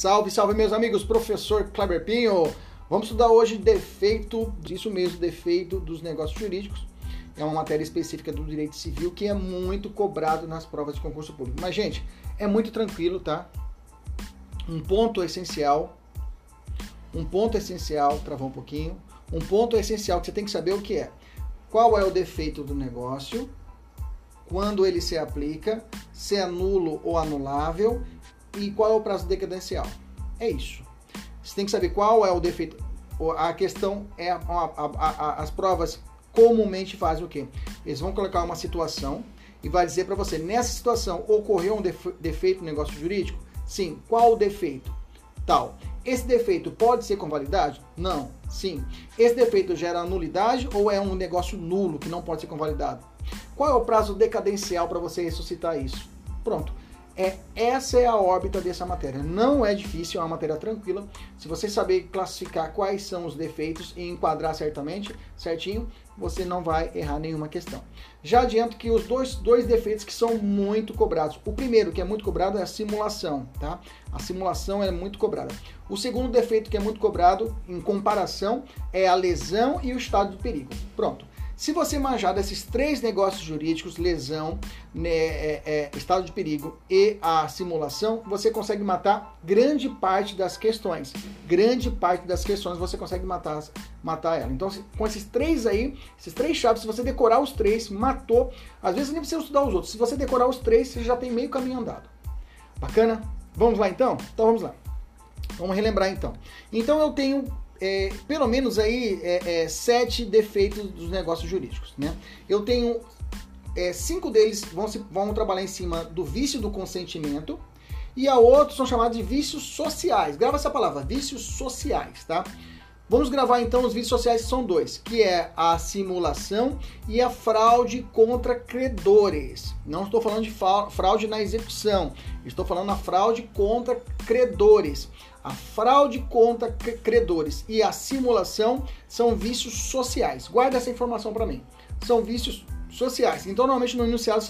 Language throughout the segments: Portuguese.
Salve, salve meus amigos, professor Kleber Pinho. Vamos estudar hoje defeito, isso mesmo, defeito dos negócios jurídicos. É uma matéria específica do direito civil que é muito cobrado nas provas de concurso público. Mas, gente, é muito tranquilo, tá? Um ponto essencial, um ponto essencial, travou um pouquinho, um ponto essencial que você tem que saber o que é. Qual é o defeito do negócio, quando ele se aplica, se é nulo ou anulável e qual é o prazo decadencial. É isso. Você tem que saber qual é o defeito. A questão é a, a, a, as provas comumente fazem o quê? Eles vão colocar uma situação e vai dizer para você, nessa situação ocorreu um defeito no negócio jurídico? Sim. Qual o defeito? Tal. Esse defeito pode ser convalidado? Não. Sim. Esse defeito gera nulidade ou é um negócio nulo que não pode ser convalidado? Qual é o prazo decadencial para você ressuscitar isso? Pronto. É, essa é a órbita dessa matéria. Não é difícil, é uma matéria tranquila. Se você saber classificar quais são os defeitos e enquadrar certamente, certinho, você não vai errar nenhuma questão. Já adianto que os dois, dois defeitos que são muito cobrados. O primeiro que é muito cobrado é a simulação, tá? A simulação é muito cobrada. O segundo defeito que é muito cobrado, em comparação, é a lesão e o estado de perigo. Pronto. Se você manjar desses três negócios jurídicos, lesão, né, é, é, estado de perigo e a simulação, você consegue matar grande parte das questões. Grande parte das questões você consegue matar, matar ela. Então, com esses três aí, esses três chaves, se você decorar os três, matou. Às vezes nem precisa estudar os outros. Se você decorar os três, você já tem meio caminho andado. Bacana? Vamos lá então? Então vamos lá. Vamos relembrar então. Então eu tenho é, pelo menos aí é, é, sete defeitos dos negócios jurídicos. Né? Eu tenho é, cinco deles vão, se, vão trabalhar em cima do vício do consentimento e a outros são chamados de vícios sociais. Grava essa palavra, vícios sociais, tá? Vamos gravar então os vícios sociais são dois, que é a simulação e a fraude contra credores. Não estou falando de fraude na execução, estou falando da fraude contra credores. A fraude contra credores e a simulação são vícios sociais. Guarda essa informação para mim. São vícios sociais. Então, normalmente no enunciado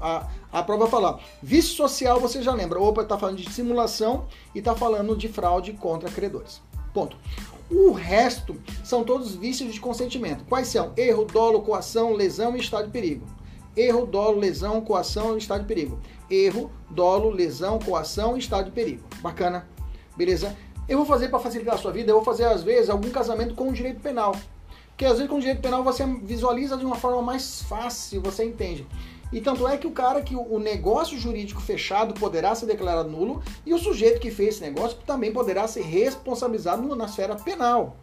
a, a prova fala vício social, você já lembra. Opa, está falando de simulação e está falando de fraude contra credores. Ponto. O resto são todos vícios de consentimento. Quais são? Erro, dolo, coação, lesão e estado de perigo. Erro, dolo, lesão, coação e estado de perigo. Erro, dolo, lesão, coação e estado de perigo. Bacana beleza? Eu vou fazer para facilitar a sua vida, eu vou fazer às vezes algum casamento com o direito penal. Porque às vezes com o direito penal você visualiza de uma forma mais fácil, você entende. E tanto é que o cara que o negócio jurídico fechado poderá ser declarado nulo e o sujeito que fez esse negócio também poderá ser responsabilizado na esfera penal.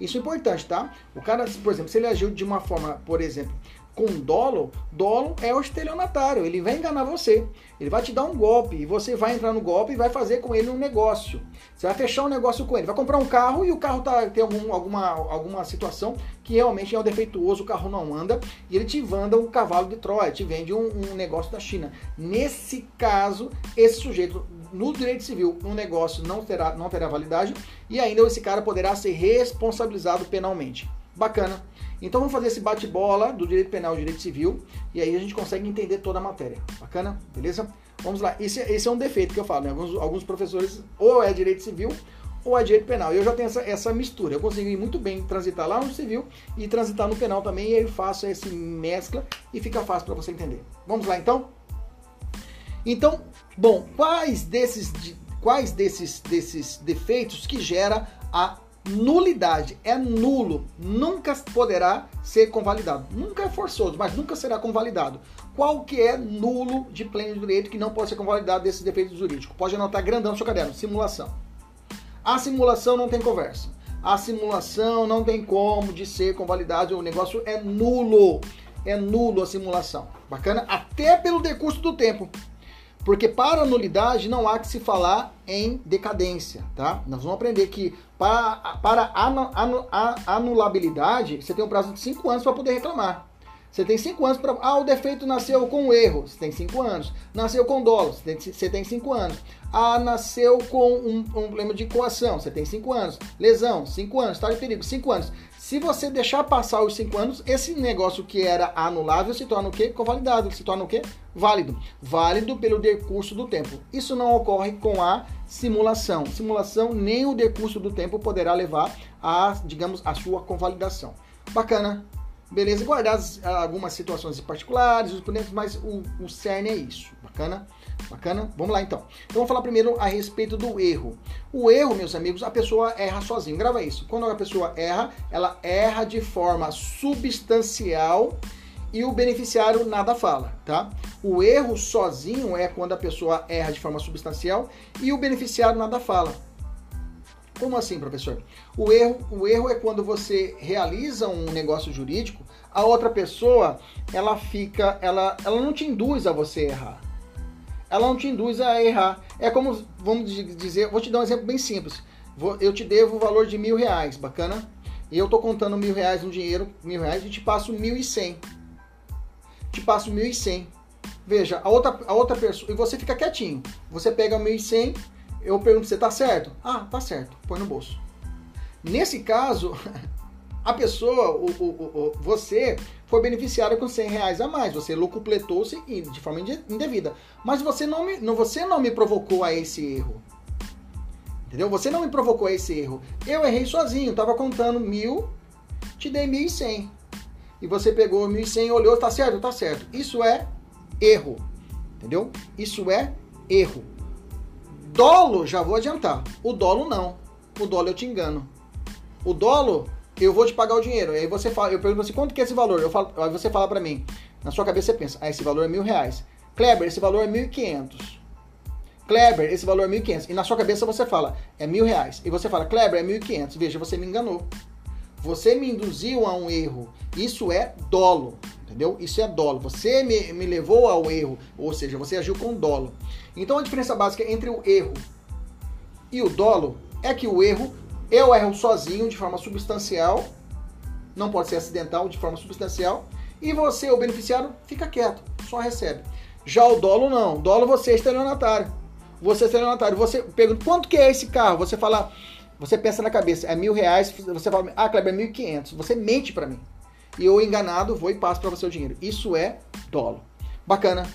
Isso é importante, tá? O cara, por exemplo, se ele agiu de uma forma, por exemplo, com dolo, dolo é o estelionatário, ele vai enganar você. Ele vai te dar um golpe e você vai entrar no golpe e vai fazer com ele um negócio. Você vai fechar um negócio com ele. Vai comprar um carro e o carro tá, tem algum, alguma, alguma situação que realmente é um defeituoso, o carro não anda e ele te vanda um cavalo de Troia, te vende um, um negócio da China. Nesse caso, esse sujeito no direito civil, um negócio não terá, não terá validade e ainda esse cara poderá ser responsabilizado penalmente. Bacana. Então vamos fazer esse bate-bola do direito penal e direito civil e aí a gente consegue entender toda a matéria. Bacana? Beleza? Vamos lá. Esse, esse é um defeito que eu falo, né? Alguns, alguns professores ou é direito civil ou é direito penal. Eu já tenho essa, essa mistura. Eu consegui muito bem transitar lá no civil e transitar no penal também. E aí eu faço essa mescla e fica fácil para você entender. Vamos lá então? Então, bom, quais desses quais desses, desses defeitos que gera a nulidade. É nulo, nunca poderá ser convalidado. Nunca é forçoso, mas nunca será convalidado. Qual que é nulo de pleno direito que não pode ser convalidado desses defeitos jurídicos? Pode anotar grandão no seu caderno, simulação. A simulação não tem conversa. A simulação não tem como de ser convalidado, o negócio é nulo. É nulo a simulação. Bacana? Até pelo decurso do tempo. Porque para nulidade não há que se falar em decadência, tá? Nós vamos aprender que para, para anulabilidade, você tem um prazo de 5 anos para poder reclamar. Você tem 5 anos para. Ah, o defeito nasceu com erro. Você tem 5 anos. Nasceu com dolo. Você tem 5 anos. Ah, nasceu com um, um problema de coação. Você tem 5 anos. Lesão, 5 anos. Estado de perigo, 5 anos. Se você deixar passar os 5 anos, esse negócio que era anulável se torna o quê? Convalidado. Se torna o quê? Válido. Válido pelo decurso do tempo. Isso não ocorre com a simulação. Simulação, nem o decurso do tempo poderá levar a, digamos, a sua convalidação. Bacana? Beleza? Guardar algumas situações particulares, os pontos, mas o, o cerne é isso. Bacana? Bacana? Vamos lá então. Então vamos falar primeiro a respeito do erro. O erro, meus amigos, a pessoa erra sozinho. Grava isso. Quando a pessoa erra, ela erra de forma substancial e o beneficiário nada fala, tá? O erro sozinho é quando a pessoa erra de forma substancial e o beneficiário nada fala. Como assim, professor? O erro, o erro é quando você realiza um negócio jurídico, a outra pessoa, ela fica, ela, ela não te induz a você errar. Ela não te induz a errar. É como, vamos dizer, vou te dar um exemplo bem simples. eu te devo o valor de mil reais, bacana? E eu tô contando mil reais no dinheiro, mil reais, e te passo mil e cem. Te passo mil e cem. Veja, a outra, a outra pessoa, e você fica quietinho. Você pega mil e cem eu pergunto, você tá certo? Ah, tá certo, põe no bolso. Nesse caso, a pessoa, o, o, o, você, foi beneficiado com 100 reais a mais. Você locupletou-se de forma indevida. Mas você não, me, não, você não me provocou a esse erro. Entendeu? Você não me provocou a esse erro. Eu errei sozinho. Tava contando mil, te dei mil e cem. E você pegou mil e cem, olhou, tá certo? Tá certo. Isso é erro. Entendeu? Isso é erro. Dolo, já vou adiantar. O dolo não. O dolo eu te engano. O dolo, eu vou te pagar o dinheiro. Aí você fala, eu pergunto assim, quanto que é esse valor? Eu falo, aí você fala para mim. Na sua cabeça você pensa, ah, esse valor é mil reais. Kleber, esse valor é mil e quinhentos. Kleber, esse valor é mil e quinhentos. E na sua cabeça você fala, é mil reais. E você fala, Kleber, é mil e quinhentos. Veja, você me enganou. Você me induziu a um erro. Isso é dolo entendeu? Isso é dolo. Você me, me levou ao erro, ou seja, você agiu com dolo. Então a diferença básica entre o erro e o dolo é que o erro, eu erro sozinho de forma substancial, não pode ser acidental, de forma substancial, e você, o beneficiário, fica quieto, só recebe. Já o dolo não, dolo você é estelionatário. Você é estelionatário, você pergunta quanto que é esse carro, você fala, você pensa na cabeça, é mil reais, você fala, ah, Kleber, é mil e quinhentos, você mente para mim e eu enganado vou e passo para você o dinheiro. Isso é dolo. Bacana.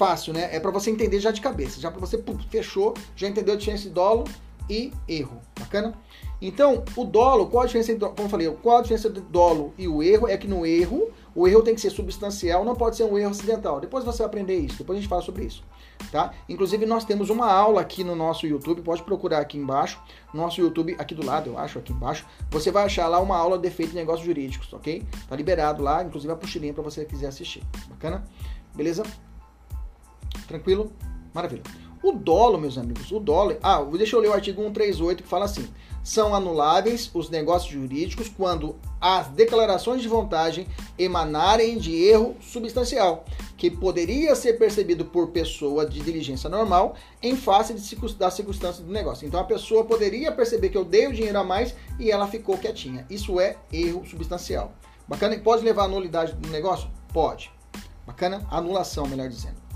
Fácil, né? É para você entender já de cabeça. Já para você, pum, fechou, já entendeu a diferença de dolo e erro. Bacana? Então, o dolo, qual a diferença entre, como eu falei, qual a diferença do dolo e o erro? É que no erro, o erro tem que ser substancial, não pode ser um erro acidental. Depois você vai aprender isso, depois a gente fala sobre isso tá? Inclusive nós temos uma aula aqui no nosso YouTube, pode procurar aqui embaixo, nosso YouTube aqui do lado, eu acho, aqui embaixo, você vai achar lá uma aula de efeito de negócios jurídicos, ok? Tá liberado lá, inclusive a puxilinha para você quiser assistir, bacana? Beleza? Tranquilo? Maravilha. O dolo, meus amigos, o dolo. Ah, deixa eu ler o artigo 138 que fala assim: são anuláveis os negócios jurídicos quando as declarações de vantagem emanarem de erro substancial, que poderia ser percebido por pessoa de diligência normal em face de, das circunstâncias do negócio. Então a pessoa poderia perceber que eu dei o dinheiro a mais e ela ficou quietinha. Isso é erro substancial. Bacana? Pode levar a nulidade do negócio? Pode. Bacana? Anulação, melhor dizendo.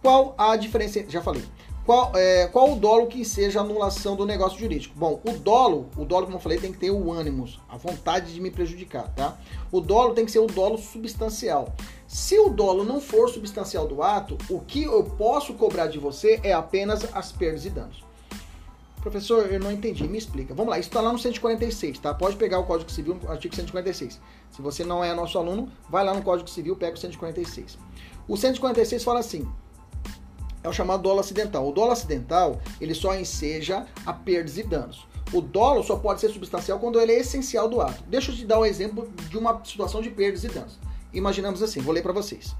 Qual a diferença? Já falei. Qual, é, qual o dolo que seja anulação do negócio jurídico? Bom, o dolo, o dolo, como eu falei, tem que ter o ânimo, a vontade de me prejudicar, tá? O dolo tem que ser o dolo substancial. Se o dolo não for substancial do ato, o que eu posso cobrar de você é apenas as perdas e danos. Professor, eu não entendi, me explica. Vamos lá, isso está lá no 146, tá? Pode pegar o Código Civil, artigo 146. Se você não é nosso aluno, vai lá no Código Civil, pega o 146. O 146 fala assim: é o chamado dolo acidental. O dolo acidental, ele só enseja a perdas e danos. O dolo só pode ser substancial quando ele é essencial do ato. Deixa eu te dar um exemplo de uma situação de perdas e danos. Imaginamos assim, vou ler para vocês.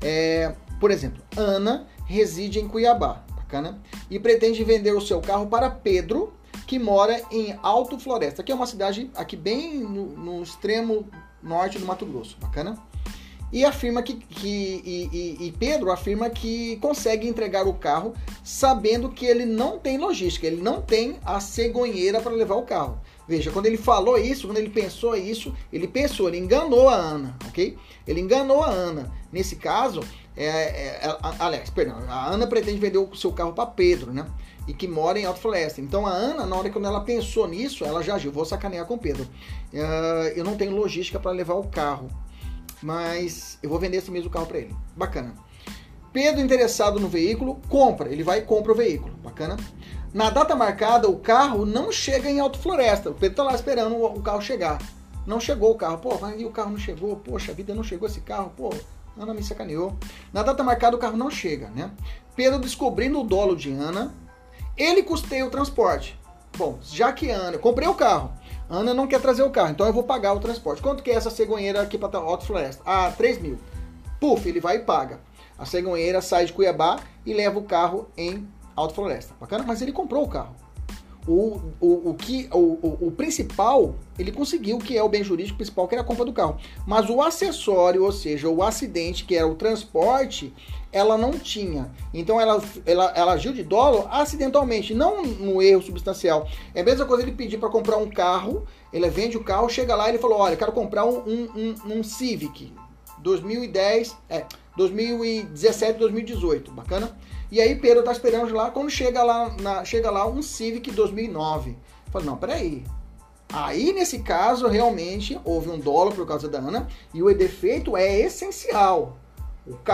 É, por exemplo, Ana reside em Cuiabá, bacana, e pretende vender o seu carro para Pedro, que mora em Alto Floresta, que é uma cidade aqui bem no, no extremo norte do Mato Grosso, bacana? E afirma que, que e, e, e, Pedro afirma que consegue entregar o carro sabendo que ele não tem logística, ele não tem a cegonheira para levar o carro. Veja, quando ele falou isso, quando ele pensou isso, ele pensou, ele enganou a Ana, ok? Ele enganou a Ana. Nesse caso, é, é, Alex, perdão, a Ana pretende vender o seu carro para Pedro, né? E que mora em Alto Floresta. Então a Ana, na hora que ela pensou nisso, ela já agiu, vou sacanear com Pedro. Uh, eu não tenho logística para levar o carro, mas eu vou vender esse mesmo carro para ele. Bacana. Pedro, interessado no veículo, compra. Ele vai e compra o veículo. Bacana. Na data marcada, o carro não chega em Alto Floresta. O Pedro tá lá esperando o carro chegar. Não chegou o carro. Pô, mas e o carro não chegou? Poxa, vida não chegou esse carro. Pô, Ana me sacaneou. Na data marcada, o carro não chega, né? Pedro descobrindo o dolo de Ana, ele custeia o transporte. Bom, já que Ana, comprei o carro, Ana não quer trazer o carro, então eu vou pagar o transporte. Quanto que é essa cegonheira aqui para Alto Floresta? Ah, 3 mil. Puf, ele vai e paga. A cegonheira sai de Cuiabá e leva o carro em Alto Floresta. Bacana? Mas ele comprou o carro. O, o, o, que, o, o, o, principal, ele conseguiu, que é o bem jurídico principal, que era a compra do carro. Mas o acessório, ou seja, o acidente, que era o transporte, ela não tinha. Então ela, ela, ela agiu de dolo acidentalmente, não no erro substancial. É a mesma coisa ele pedir para comprar um carro, ele vende o carro, chega lá e ele falou: Olha, quero comprar um, um, um, um Civic 2010, é, 2017, 2018, bacana? E aí Pedro tá esperando lá, quando chega lá, na, chega lá um Civic 2009. Fala, não, peraí. Aí, nesse caso, realmente houve um dólar por causa da Ana e o defeito é essencial.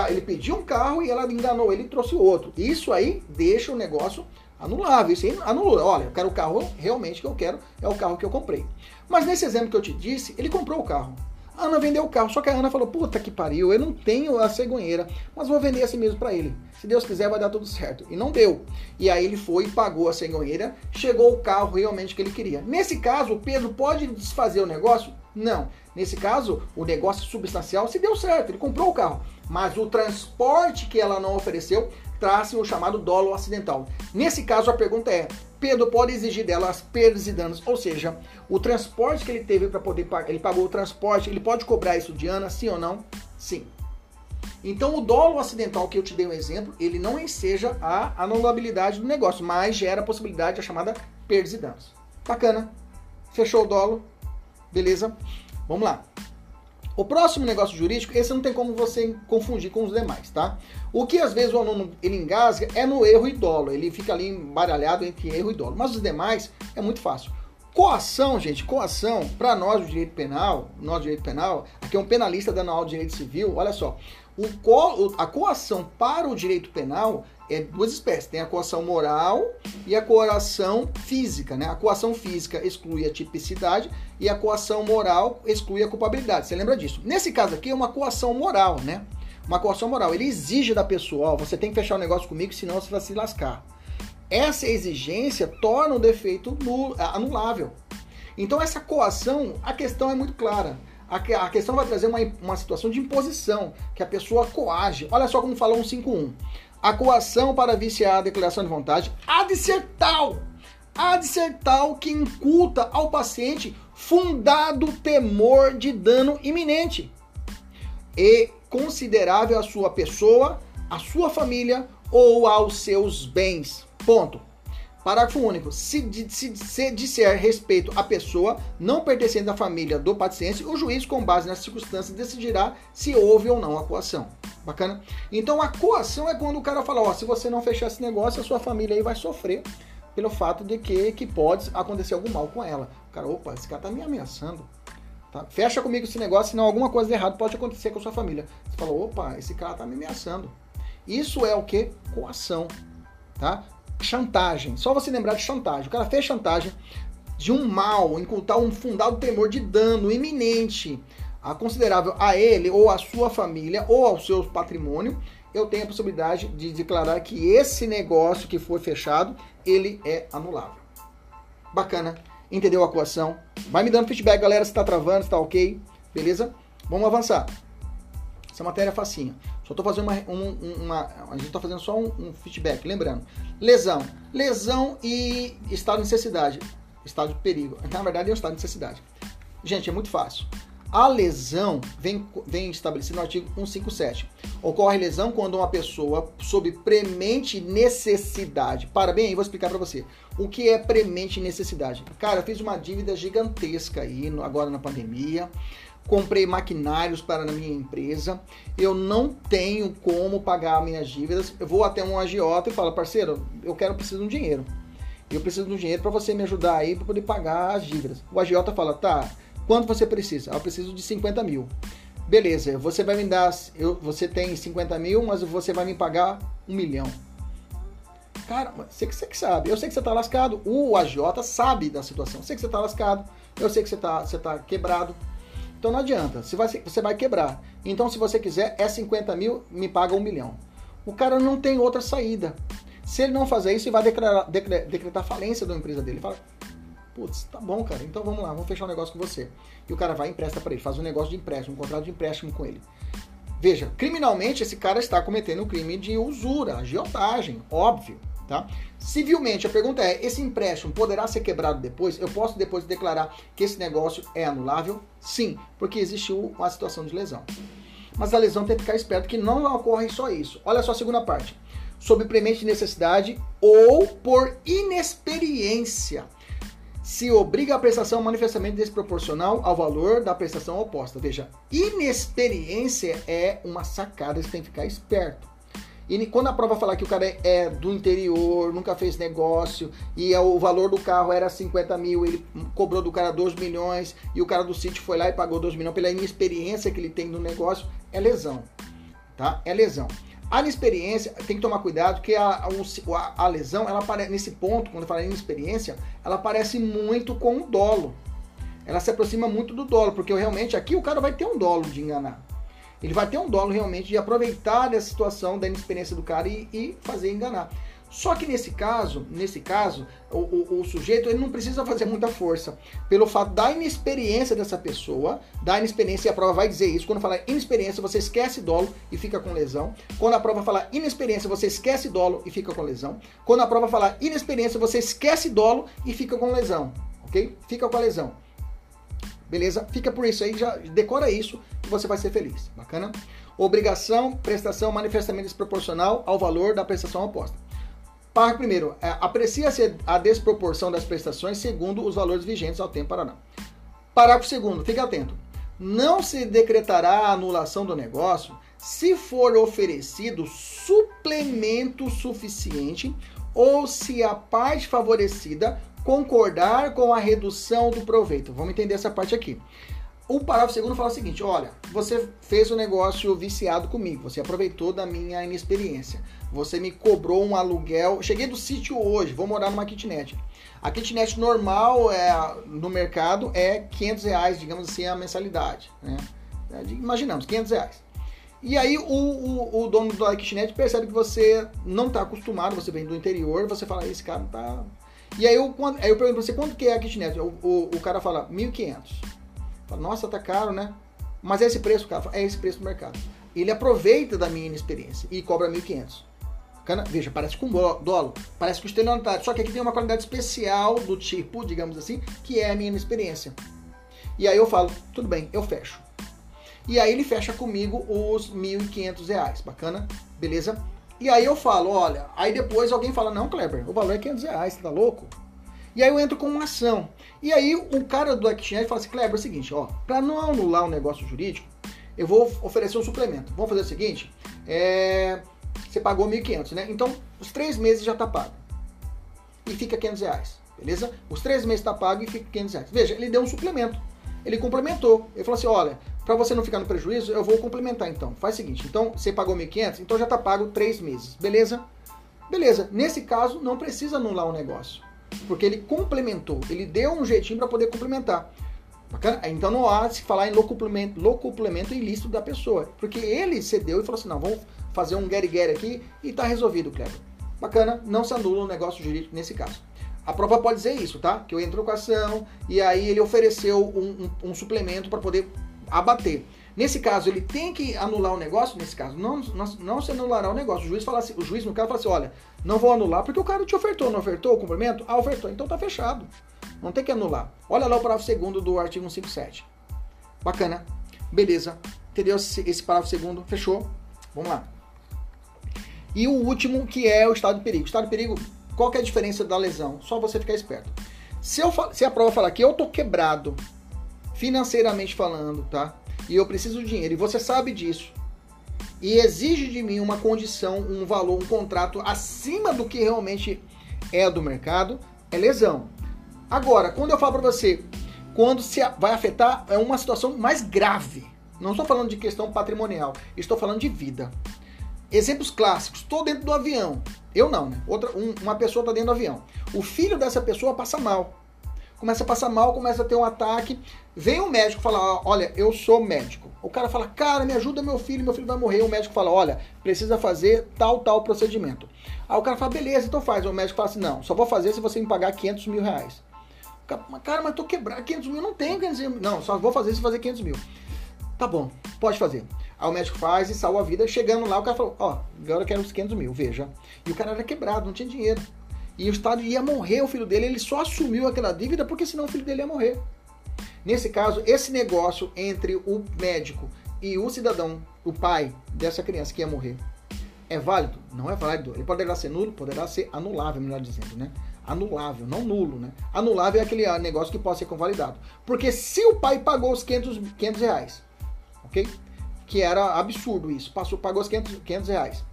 Ele pediu um carro e ela enganou ele e trouxe outro. Isso aí deixa o negócio anulável. Isso aí anulou. Olha, eu quero o carro realmente que eu quero, é o carro que eu comprei. Mas nesse exemplo que eu te disse, ele comprou o carro. A Ana vendeu o carro, só que a Ana falou: puta que pariu, eu não tenho a cegonheira, mas vou vender assim mesmo para ele. Se Deus quiser, vai dar tudo certo. E não deu. E aí ele foi e pagou a cegonheira, chegou o carro realmente que ele queria. Nesse caso, o Pedro pode desfazer o negócio? Não. Nesse caso, o negócio substancial se deu certo, ele comprou o carro. Mas o transporte que ela não ofereceu traz o chamado dolo acidental. Nesse caso, a pergunta é: Pedro pode exigir dela as perdas e danos, ou seja, o transporte que ele teve para poder pagar, ele pagou o transporte, ele pode cobrar isso de Ana, sim ou não? Sim. Então o dolo acidental que eu te dei um exemplo, ele não enseja a anulabilidade do negócio, mas gera a possibilidade da chamada perdas e danos. Bacana. Fechou o dolo? Beleza? Vamos lá. O próximo negócio jurídico, esse não tem como você confundir com os demais, tá? O que às vezes o aluno ele engasga é no erro e dolo, ele fica ali embaralhado entre erro e dolo. Mas os demais é muito fácil. Coação, gente, coação, para nós do direito penal, nós do direito penal, aqui é um penalista dando aula de direito civil, olha só. Co, a coação para o direito penal é duas espécies. Tem a coação moral e a coação física. Né? A coação física exclui a tipicidade e a coação moral exclui a culpabilidade. Você lembra disso? Nesse caso aqui é uma coação moral, né? Uma coação moral. Ele exige da pessoa, ó, você tem que fechar o um negócio comigo, senão você vai se lascar. Essa exigência torna o defeito anulável. Então essa coação, a questão é muito clara. A, questão vai trazer uma, uma situação de imposição, que a pessoa coage. Olha só como fala 151 a coação para viciar a declaração de vontade há de ser tal, há de ser tal que inculta ao paciente fundado temor de dano iminente e considerável à sua pessoa, à sua família ou aos seus bens. Ponto. Parágrafo único. Se, se, se disser respeito à pessoa não pertencente à família do paciente, o juiz, com base nas circunstâncias, decidirá se houve ou não a coação. Bacana? Então a coação é quando o cara fala, ó, se você não fechar esse negócio, a sua família aí vai sofrer pelo fato de que, que pode acontecer algum mal com ela. O cara, opa, esse cara tá me ameaçando. Tá? Fecha comigo esse negócio, senão alguma coisa de errado pode acontecer com a sua família. Você fala, opa, esse cara tá me ameaçando. Isso é o que? Coação. Tá? Chantagem. Só você lembrar de chantagem. O cara fez chantagem de um mal, incultar um fundado temor de dano iminente a considerável a ele ou a sua família ou ao seu patrimônio eu tenho a possibilidade de declarar que esse negócio que foi fechado, ele é anulável. Bacana? Entendeu a coação? Vai me dando feedback, galera, se está travando, se está ok. Beleza? Vamos avançar. Essa matéria é facinha. Só estou fazendo uma, um, uma, A gente está fazendo só um, um, feedback. Lembrando, lesão. Lesão e estado de necessidade. Estado de perigo. Na verdade, é um estado de necessidade. Gente, é muito fácil. A lesão vem, vem estabelecida no artigo 157. Ocorre lesão quando uma pessoa, sob premente necessidade. Para bem aí, vou explicar para você. O que é premente necessidade? Cara, eu fiz uma dívida gigantesca aí, agora na pandemia comprei maquinários para a minha empresa, eu não tenho como pagar minhas dívidas, eu vou até um agiota e falo, parceiro, eu quero, preciso de um dinheiro. Eu preciso de um dinheiro para você me ajudar aí para poder pagar as dívidas. O agiota fala, tá, quanto você precisa? Eu preciso de 50 mil. Beleza, você vai me dar, eu, você tem 50 mil, mas você vai me pagar um milhão. Cara, você que, você sabe, eu sei que você está lascado, o agiota sabe da situação, eu sei que você está lascado, eu sei que você está você tá quebrado, então não adianta, você vai, você vai quebrar. Então, se você quiser, é 50 mil, me paga um milhão. O cara não tem outra saída. Se ele não fazer isso, ele vai declarar, decretar falência da empresa dele. Ele fala, putz, tá bom, cara, então vamos lá, vamos fechar um negócio com você. E o cara vai e empresta para ele, faz um negócio de empréstimo, um contrato de empréstimo com ele. Veja, criminalmente esse cara está cometendo um crime de usura, agiotagem, óbvio. Tá? Civilmente, a pergunta é: esse empréstimo poderá ser quebrado depois? Eu posso depois declarar que esse negócio é anulável? Sim, porque existiu uma situação de lesão. Mas a lesão tem que ficar esperto que não ocorre só isso. Olha só a segunda parte. Sob premente de necessidade ou por inexperiência. Se obriga a prestação manifestamente desproporcional ao valor da prestação oposta. Veja, inexperiência é uma sacada, você tem que ficar esperto. E quando a prova falar que o cara é do interior, nunca fez negócio, e é o valor do carro era 50 mil, ele cobrou do cara 2 milhões, e o cara do sítio foi lá e pagou 2 milhões pela inexperiência que ele tem no negócio, é lesão. Tá? É lesão. A inexperiência, tem que tomar cuidado, que a, a, a lesão, ela aparece, nesse ponto, quando eu falo inexperiência, ela parece muito com o dolo. Ela se aproxima muito do dolo, porque realmente aqui o cara vai ter um dolo de enganar. Ele vai ter um dolo realmente de aproveitar dessa situação da inexperiência do cara e, e fazer enganar. Só que nesse caso, nesse caso, o, o, o, sujeito ele não precisa fazer muita força. Pelo fato da inexperiência dessa pessoa, da inexperiência, e a prova vai dizer isso. Quando fala inexperiência, você esquece dolo e fica com lesão. Quando a prova fala inexperiência, você esquece dolo e fica com lesão. Quando a prova fala inexperiência, você esquece dolo e fica com lesão. Ok? Fica com a lesão. Beleza? Fica por isso aí, já decora isso que você vai ser feliz. Bacana? Obrigação, prestação manifestamente desproporcional ao valor da prestação oposta. Parágrafo primeiro. É, aprecia-se a desproporção das prestações segundo os valores vigentes ao tempo Paraná. Parágrafo segundo. Fique atento. Não se decretará a anulação do negócio se for oferecido suplemento suficiente ou se a parte favorecida concordar com a redução do proveito. Vamos entender essa parte aqui. O parágrafo segundo fala o seguinte: olha, você fez um negócio viciado comigo, você aproveitou da minha inexperiência, você me cobrou um aluguel. Cheguei do sítio hoje, vou morar numa kitnet. A kitnet normal é, no mercado é 500 reais, digamos assim, a mensalidade. Né? É, imaginamos, 500 reais. E aí o, o, o dono da kitnet percebe que você não está acostumado, você vem do interior, você fala, esse cara tá e aí eu, aí eu pergunto pra você, quanto que é a kitnet? O, o, o cara fala, 1.500. Fala, nossa, tá caro, né? Mas é esse preço, cara? É esse preço do mercado. Ele aproveita da minha inexperiência e cobra 1.500. Veja, parece com dolo, parece com estelionatário. Só que aqui tem uma qualidade especial do tipo, digamos assim, que é a minha inexperiência. E aí eu falo, tudo bem, eu fecho. E aí ele fecha comigo os 1.500 reais. Bacana? Beleza? E aí eu falo, olha, aí depois alguém fala, não, Kleber, o valor é 500 reais, você tá louco? E aí eu entro com uma ação. E aí o cara do Exchange fala assim, Kleber, é o seguinte, ó, para não anular um negócio jurídico, eu vou oferecer um suplemento. Vamos fazer o seguinte, é, você pagou 1.500, né? Então, os três meses já tá pago. E fica 500 reais, beleza? Os três meses tá pago e fica 500 reais. Veja, ele deu um suplemento. Ele complementou. Ele falou assim, olha, para você não ficar no prejuízo, eu vou complementar então. Faz o seguinte, então você pagou 1.500, então já está pago 3 meses, beleza? Beleza, nesse caso não precisa anular o negócio, porque ele complementou, ele deu um jeitinho para poder complementar. Bacana? Então não há se falar em locuplemento, locuplemento ilícito da pessoa, porque ele cedeu e falou assim, não, vamos fazer um get-get aqui e tá resolvido, Kleber. Bacana, não se anula o negócio jurídico nesse caso. A prova pode dizer isso, tá? Que eu entro com a ação e aí ele ofereceu um, um, um suplemento para poder abater. Nesse caso, ele tem que anular o negócio? Nesse caso, não, não, não se anulará o negócio. O juiz, fala assim, o juiz, no caso, fala assim: olha, não vou anular porque o cara te ofertou, não ofertou o cumprimento? Ah, ofertou, então tá fechado. Não tem que anular. Olha lá o parágrafo segundo do artigo 157. Bacana. Beleza. Entendeu esse, esse parágrafo segundo? Fechou? Vamos lá. E o último, que é o estado de perigo. Estado de perigo, qual é a diferença da lesão? Só você ficar esperto. Se, eu, se a prova falar que eu tô quebrado, financeiramente falando, tá? e eu preciso de dinheiro, e você sabe disso, e exige de mim uma condição, um valor, um contrato acima do que realmente é do mercado, é lesão. Agora, quando eu falo para você, quando se vai afetar, é uma situação mais grave. Não estou falando de questão patrimonial, estou falando de vida. Exemplos clássicos, estou dentro do avião. Eu não, né? Outra, um, uma pessoa está dentro do avião. O filho dessa pessoa passa mal começa a passar mal, começa a ter um ataque. Vem um médico falar: Olha, eu sou médico. O cara fala: Cara, me ajuda meu filho, meu filho vai morrer. O médico fala: Olha, precisa fazer tal, tal procedimento. Aí o cara fala: Beleza, então faz. O médico fala assim: Não, só vou fazer se você me pagar 500 mil reais. Cara, mas tô quebrado. 500 mil não tem 500 mil. Não, só vou fazer se fazer 500 mil. Tá bom, pode fazer. Aí o médico faz e salva a vida. Chegando lá, o cara falou: Ó, agora eu quero os 500 mil, veja. E o cara era quebrado, não tinha dinheiro e o Estado ia morrer o filho dele, ele só assumiu aquela dívida porque senão o filho dele ia morrer. Nesse caso, esse negócio entre o médico e o cidadão, o pai dessa criança que ia morrer, é válido? Não é válido. Ele poderá ser nulo, poderá ser anulável, melhor dizendo, né? Anulável, não nulo, né? Anulável é aquele negócio que pode ser convalidado. Porque se o pai pagou os 500, 500 reais, ok? Que era absurdo isso, passou, pagou os 500, 500 reais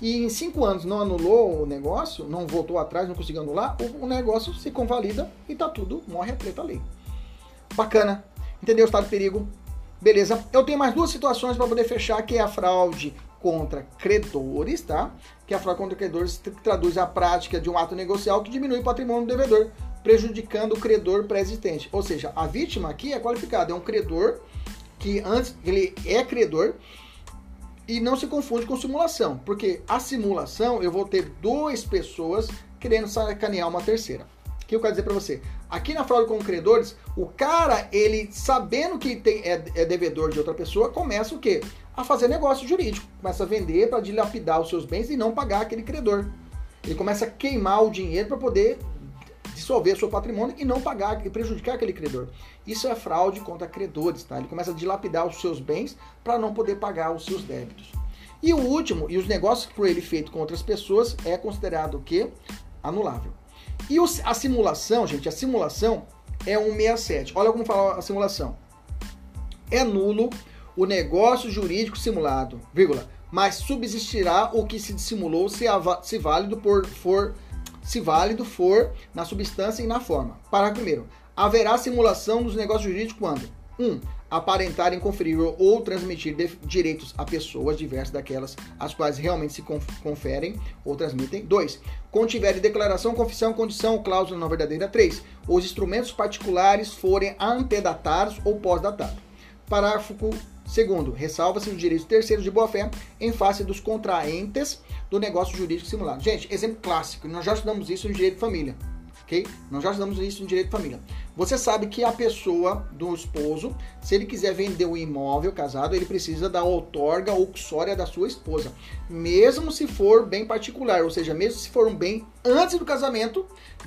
e em cinco anos não anulou o negócio, não voltou atrás, não conseguiu anular, o, negócio se convalida e tá tudo, morre a treta lei. Bacana. Entendeu o estado de perigo? Beleza. Eu tenho mais duas situações para poder fechar, que é a fraude contra credores, tá? Que é a fraude contra credores traduz a prática de um ato negocial que diminui o patrimônio do devedor, prejudicando o credor pré-existente. Ou seja, a vítima aqui é qualificada, é um credor que antes ele é credor e não se confunde com simulação, porque a simulação eu vou ter duas pessoas querendo sacanear uma terceira. O que eu quero dizer para você? Aqui na fraude com credores, o cara, ele sabendo que tem, é, é devedor de outra pessoa, começa o quê? A fazer negócio jurídico. Começa a vender para dilapidar os seus bens e não pagar aquele credor. Ele começa a queimar o dinheiro para poder dissolver seu patrimônio e não pagar e prejudicar aquele credor. Isso é fraude contra credores, tá? Ele começa a dilapidar os seus bens para não poder pagar os seus débitos. E o último, e os negócios por ele feito com outras pessoas, é considerado o quê? Anulável. E a simulação, gente, a simulação é 167. Olha como fala a simulação. É nulo o negócio jurídico simulado, vírgula, mas subsistirá o que se dissimulou se, se válido por for se válido for na substância e na forma. Parágrafo primeiro. Haverá simulação dos negócios jurídicos quando 1. Um, aparentarem conferir ou transmitir direitos a pessoas diversas daquelas às quais realmente se conferem ou transmitem. 2. Contiverem declaração, confissão, condição ou cláusula não verdadeira. 3. Os instrumentos particulares forem antedatados ou pós-datados. Parágrafo Segundo, ressalva-se os direitos terceiros de boa-fé em face dos contraentes do negócio jurídico simulado. Gente, exemplo clássico, nós já estudamos isso no direito de família, ok? Nós já estudamos isso no direito de família. Você sabe que a pessoa do esposo, se ele quiser vender o imóvel casado, ele precisa da outorga ou cussória da sua esposa, mesmo se for bem particular, ou seja, mesmo se for um bem antes do casamento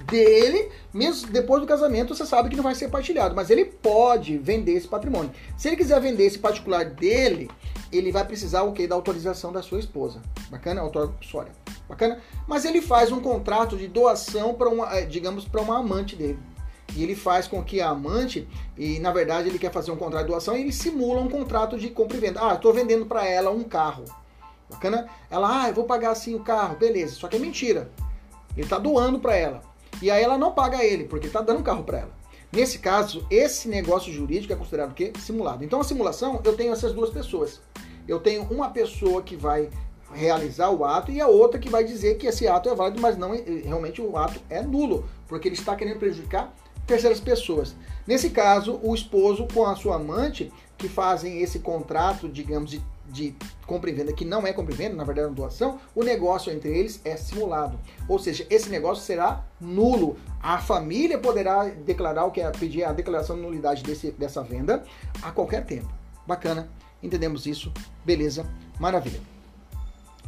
dele, mesmo depois do casamento, você sabe que não vai ser partilhado, mas ele pode vender esse patrimônio. Se ele quiser vender esse particular dele, ele vai precisar o que da autorização da sua esposa. Bacana? Outorga cussória. Bacana? Mas ele faz um contrato de doação para uma, eh, digamos, para uma amante dele e ele faz com que a amante, e na verdade ele quer fazer um contrato de doação, e ele simula um contrato de compra e venda. Ah, estou vendendo para ela um carro. Bacana? Ela, ah, eu vou pagar assim o carro, beleza. Só que é mentira. Ele está doando para ela. E aí ela não paga ele, porque está dando um carro para ela. Nesse caso, esse negócio jurídico é considerado o quê? Simulado. Então a simulação, eu tenho essas duas pessoas. Eu tenho uma pessoa que vai realizar o ato e a outra que vai dizer que esse ato é válido, mas não realmente o ato é nulo, porque ele está querendo prejudicar terceiras pessoas. Nesse caso, o esposo com a sua amante, que fazem esse contrato, digamos, de, de compra e venda que não é compra e venda, na verdade é uma doação, o negócio entre eles é simulado. Ou seja, esse negócio será nulo. A família poderá declarar o que é pedir a declaração de nulidade desse, dessa venda a qualquer tempo. Bacana, entendemos isso, beleza, maravilha.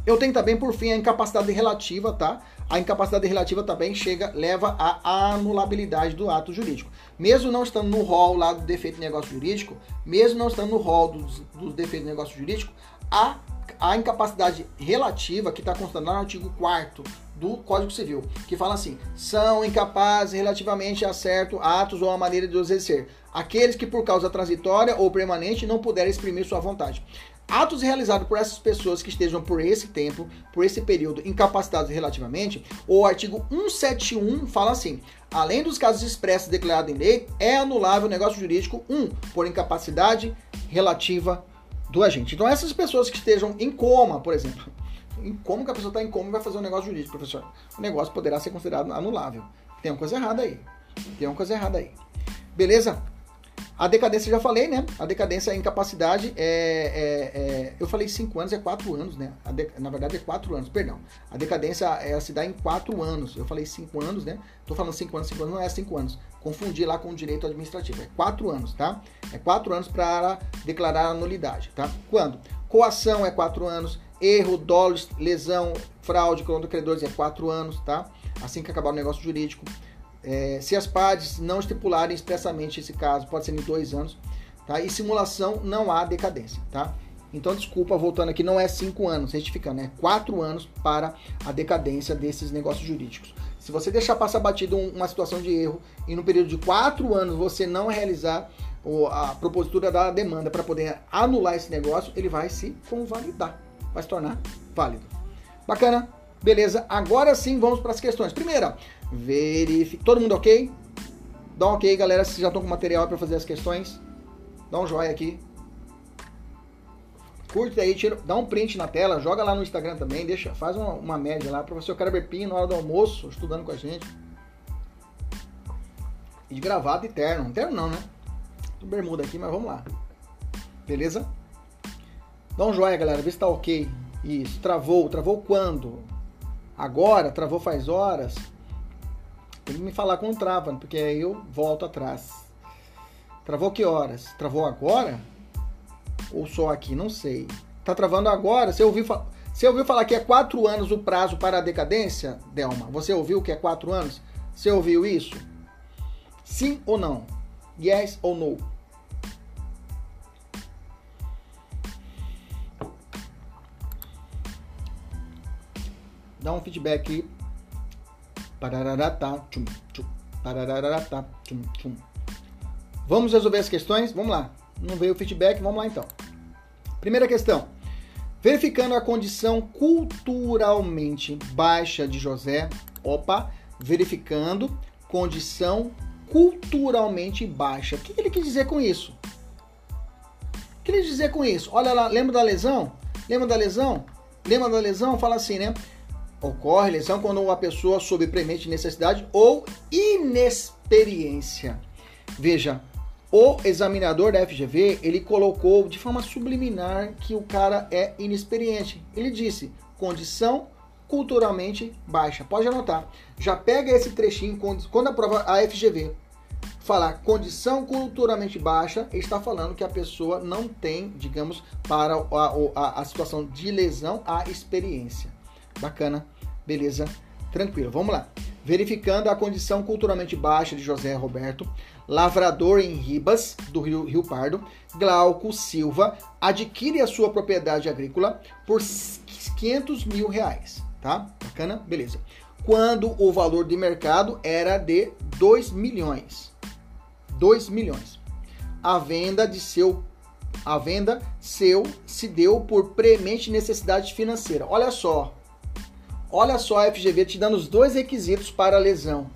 Eu tenho também, por fim, a incapacidade relativa, tá? A incapacidade relativa também chega, leva à anulabilidade do ato jurídico. Mesmo não estando no rol lá do defeito de negócio jurídico, mesmo não estando no rol dos, dos defeitos de negócio jurídico, a, a incapacidade relativa, que está constando no artigo 4 do Código Civil, que fala assim: são incapazes relativamente a certo atos ou a maneira de os exercer, aqueles que por causa transitória ou permanente não puderem exprimir sua vontade. Atos realizados por essas pessoas que estejam por esse tempo, por esse período, incapacitados relativamente, o artigo 171 fala assim: além dos casos expressos declarados em lei, é anulável o negócio jurídico 1 um, por incapacidade relativa do agente. Então, essas pessoas que estejam em coma, por exemplo, em como que a pessoa está em coma e vai fazer um negócio jurídico, professor? O negócio poderá ser considerado anulável. Tem uma coisa errada aí. Tem uma coisa errada aí. Beleza? A decadência já falei, né? A decadência, a incapacidade é, é, é eu falei cinco anos, é quatro anos, né? De, na verdade é quatro anos, perdão. A decadência ela se dá em quatro anos. Eu falei cinco anos, né? Tô falando cinco anos, cinco anos não é cinco anos. Confundi lá com o direito administrativo. É quatro anos, tá? É quatro anos para declarar a nulidade, tá? Quando? Coação é quatro anos, erro, dolo, lesão, fraude contra credores é quatro anos, tá? Assim que acabar o negócio jurídico. É, se as partes não estipularem expressamente esse caso, pode ser em dois anos, tá? E simulação não há decadência, tá? Então, desculpa, voltando aqui, não é cinco anos, retificando, é quatro anos para a decadência desses negócios jurídicos. Se você deixar passar batido uma situação de erro e no período de quatro anos você não realizar a propositura da demanda para poder anular esse negócio, ele vai se convalidar, vai se tornar válido. Bacana? Beleza? Agora sim vamos para as questões. Primeira, verifique. Todo mundo ok? Dá um ok, galera, se já estão com material para fazer as questões. Dá um joinha aqui. Curte aí, tira, dá um print na tela, joga lá no Instagram também, deixa, faz uma, uma média lá. Professor Kleber Pinho, na hora do almoço, estudando com a gente. E de gravata e terno. Terno não, né? Tô bermuda aqui, mas vamos lá. Beleza? Dá um joinha, galera, vê se tá ok. Isso, travou. Travou quando? Agora? Travou faz horas? Que me falar quando trava, porque aí eu volto atrás. Travou que horas? Travou agora? Ou só aqui? Não sei. Tá travando agora? Você ouviu, você ouviu falar que é quatro anos o prazo para a decadência, Delma? Você ouviu que é quatro anos? Você ouviu isso? Sim ou não? Yes ou no? Dá um feedback aí Vamos resolver as questões? Vamos lá. Não veio o feedback, vamos lá então. Primeira questão. Verificando a condição culturalmente baixa de José. Opa, verificando condição culturalmente baixa. O que ele quis dizer com isso? O que ele quis dizer com isso? Olha lá, lembra da lesão? Lembra da lesão? Lembra da lesão? Fala assim, né? Ocorre lesão quando uma pessoa sob premente necessidade ou inexperiência. Veja, o examinador da FGV, ele colocou de forma subliminar que o cara é inexperiente. Ele disse, condição culturalmente baixa. Pode anotar. Já pega esse trechinho quando a prova a FGV falar condição culturalmente baixa, está falando que a pessoa não tem, digamos, para a, a, a situação de lesão, a experiência. Bacana, beleza, tranquilo. Vamos lá. Verificando a condição culturalmente baixa de José Roberto, lavrador em Ribas, do Rio, Rio Pardo, Glauco Silva adquire a sua propriedade agrícola por 500 mil reais, tá? Bacana? Beleza. Quando o valor de mercado era de 2 milhões. 2 milhões. A venda de seu a venda seu se deu por premente necessidade financeira. Olha só, Olha só a FGV te dando os dois requisitos para a lesão.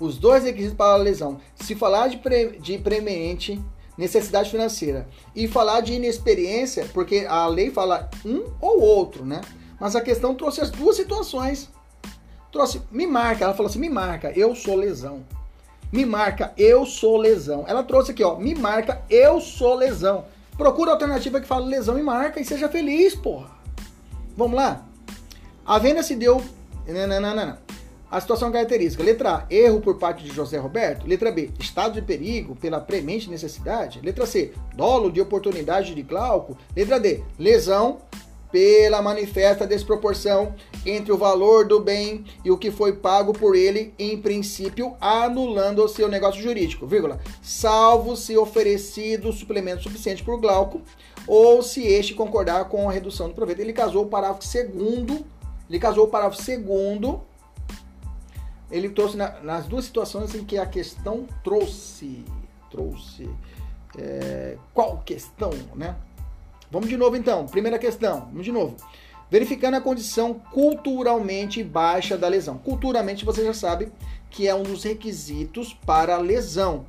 Os dois requisitos para a lesão. Se falar de, pre, de premente, necessidade financeira, e falar de inexperiência, porque a lei fala um ou outro, né? Mas a questão trouxe as duas situações. Trouxe, me marca, ela falou assim: me marca, eu sou lesão. Me marca, eu sou lesão. Ela trouxe aqui, ó, me marca, eu sou lesão. Procura alternativa que fala lesão e marca e seja feliz, porra. Vamos lá? A venda se deu. Não. A situação característica. Letra A, erro por parte de José Roberto. Letra B, estado de perigo pela premente necessidade. Letra C, dolo de oportunidade de Glauco. Letra D, lesão pela manifesta desproporção entre o valor do bem e o que foi pago por ele, em princípio, anulando o seu negócio jurídico, vírgula, salvo se oferecido suplemento suficiente por Glauco ou se este concordar com a redução do proveito. Ele casou o parágrafo segundo, ele casou o parágrafo segundo ele trouxe na, nas duas situações em que a questão trouxe, trouxe é, qual questão, né? Vamos de novo então. Primeira questão, vamos de novo. Verificando a condição culturalmente baixa da lesão. Culturalmente você já sabe que é um dos requisitos para a lesão.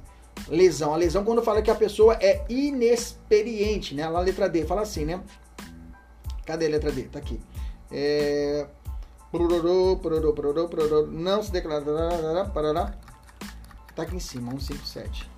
Lesão, a lesão quando fala que a pessoa é inexperiente, né? Lá letra D fala assim, né? Cadê a letra D? Tá aqui. É, não se declarará. Tá aqui em cima, 157.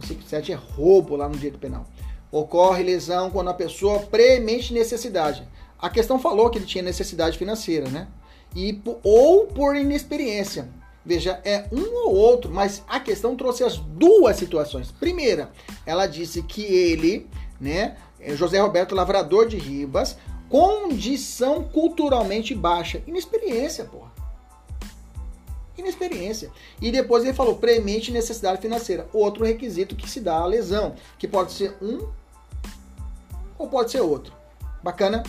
157 é roubo lá no direito penal. Ocorre lesão quando a pessoa premente necessidade. A questão falou que ele tinha necessidade financeira, né? E, ou por inexperiência. Veja, é um ou outro, mas a questão trouxe as duas situações. Primeira, ela disse que ele, né, José Roberto Lavrador de Ribas, condição culturalmente baixa. Inexperiência, porra. Inexperiência. E depois ele falou premente necessidade financeira. Outro requisito que se dá à lesão, que pode ser um ou pode ser outro. Bacana?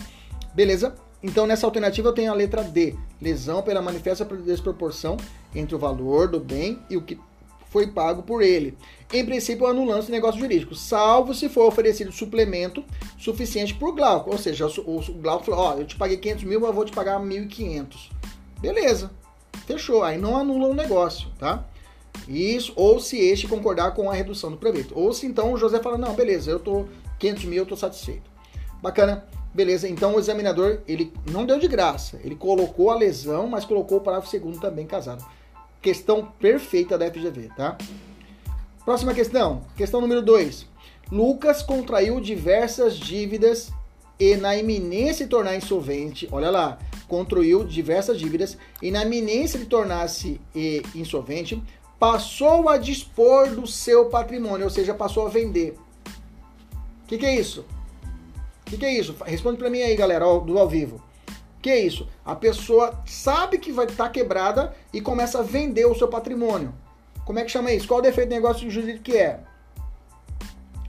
Beleza? Então nessa alternativa eu tenho a letra D, lesão pela manifesta desproporção entre o valor do bem e o que foi pago por ele. Em princípio, anulando esse negócio jurídico, salvo se for oferecido suplemento suficiente por Glauco. Ou seja, o, o Glauco falou: Ó, eu te paguei 500 mil, mas eu vou te pagar 1.500. Beleza, fechou. Aí não anula o negócio, tá? Isso, ou se este concordar com a redução do proveito. Ou se então o José fala: Não, beleza, eu tô 500 mil, eu tô satisfeito. Bacana. Beleza, então o examinador, ele não deu de graça. Ele colocou a lesão, mas colocou o parágrafo segundo também casado. Questão perfeita da FGV, tá? Próxima questão, questão número 2. Lucas contraiu diversas dívidas e na iminência de tornar insolvente, olha lá, contraiu diversas dívidas e na iminência de tornar-se insolvente, passou a dispor do seu patrimônio, ou seja, passou a vender. O que, que, é isso? O que, que, é isso? Responde para mim aí, galera, do ao vivo. Que é isso? A pessoa sabe que vai estar tá quebrada e começa a vender o seu patrimônio. Como é que chama isso? Qual o defeito do negócio jurídico que é?